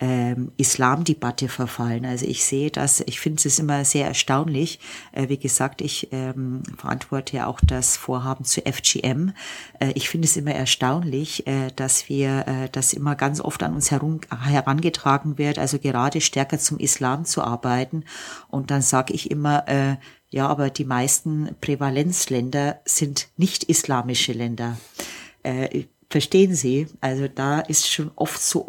ähm, Islamdebatte verfallen. Also ich sehe das, ich finde es immer sehr erstaunlich. Äh, wie gesagt, ich ähm, verantworte ja auch das Vorhaben zu FGM. Äh, ich finde es immer erstaunlich, äh, dass wir, äh, dass immer ganz oft an uns herum, herangetragen wird, also gerade stärker zum Islam zu arbeiten. Und dann sage ich immer, äh, ja, aber die meisten Prävalenzländer sind nicht islamische Länder. Äh, Verstehen Sie? Also da ist schon oft so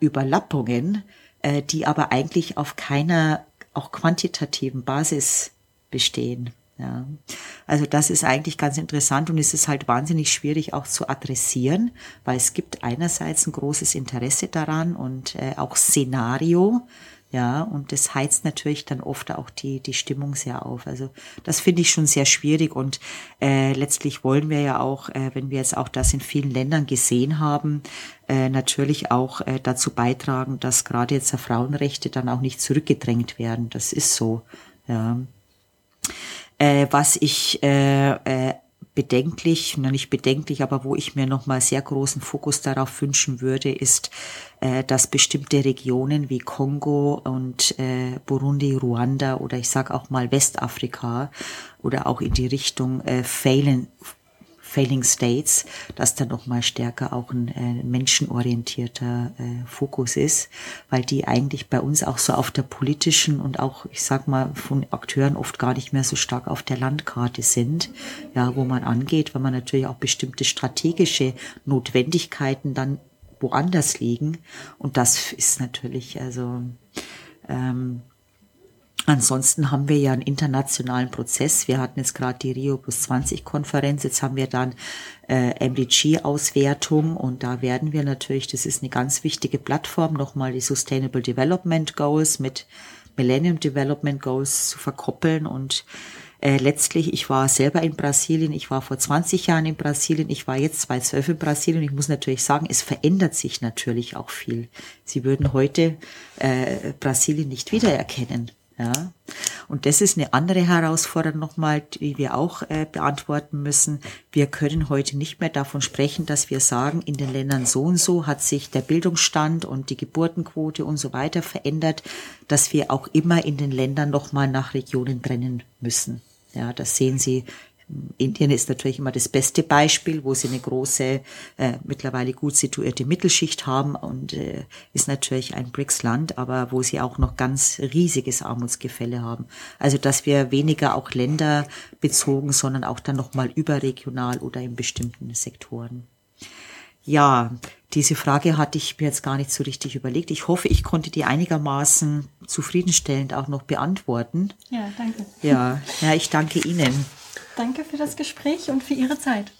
Überlappungen, äh, die aber eigentlich auf keiner auch quantitativen Basis bestehen. Ja. Also das ist eigentlich ganz interessant und es ist halt wahnsinnig schwierig auch zu adressieren, weil es gibt einerseits ein großes Interesse daran und äh, auch Szenario, ja, und das heizt natürlich dann oft auch die, die Stimmung sehr auf. Also das finde ich schon sehr schwierig und äh, letztlich wollen wir ja auch, äh, wenn wir jetzt auch das in vielen Ländern gesehen haben, äh, natürlich auch äh, dazu beitragen, dass gerade jetzt Frauenrechte dann auch nicht zurückgedrängt werden. Das ist so. Ja. Äh, was ich äh, äh, bedenklich, na nicht bedenklich, aber wo ich mir nochmal sehr großen Fokus darauf wünschen würde, ist, äh, dass bestimmte Regionen wie Kongo und äh, Burundi, Ruanda oder ich sage auch mal Westafrika oder auch in die Richtung äh, failen, Failing States, dass da noch mal stärker auch ein äh, menschenorientierter äh, Fokus ist, weil die eigentlich bei uns auch so auf der politischen und auch, ich sag mal, von Akteuren oft gar nicht mehr so stark auf der Landkarte sind, ja, wo man angeht, weil man natürlich auch bestimmte strategische Notwendigkeiten dann woanders liegen. Und das ist natürlich, also ähm, Ansonsten haben wir ja einen internationalen Prozess. Wir hatten jetzt gerade die Rio plus 20 Konferenz. Jetzt haben wir dann äh, MDG-Auswertung und da werden wir natürlich, das ist eine ganz wichtige Plattform, nochmal die Sustainable Development Goals mit Millennium Development Goals zu verkoppeln und äh, letztlich, ich war selber in Brasilien, ich war vor 20 Jahren in Brasilien, ich war jetzt 2012 in Brasilien. Ich muss natürlich sagen, es verändert sich natürlich auch viel. Sie würden heute äh, Brasilien nicht wiedererkennen. Ja. Und das ist eine andere Herausforderung nochmal, die wir auch äh, beantworten müssen. Wir können heute nicht mehr davon sprechen, dass wir sagen, in den Ländern so und so hat sich der Bildungsstand und die Geburtenquote und so weiter verändert, dass wir auch immer in den Ländern nochmal nach Regionen trennen müssen. Ja, das sehen Sie Indien ist natürlich immer das beste Beispiel, wo sie eine große, äh, mittlerweile gut situierte Mittelschicht haben und äh, ist natürlich ein BRICS-Land, aber wo sie auch noch ganz riesiges Armutsgefälle haben. Also dass wir weniger auch länderbezogen, sondern auch dann nochmal überregional oder in bestimmten Sektoren. Ja, diese Frage hatte ich mir jetzt gar nicht so richtig überlegt. Ich hoffe, ich konnte die einigermaßen zufriedenstellend auch noch beantworten. Ja, danke. Ja, ja ich danke Ihnen. Danke für das Gespräch und für Ihre Zeit.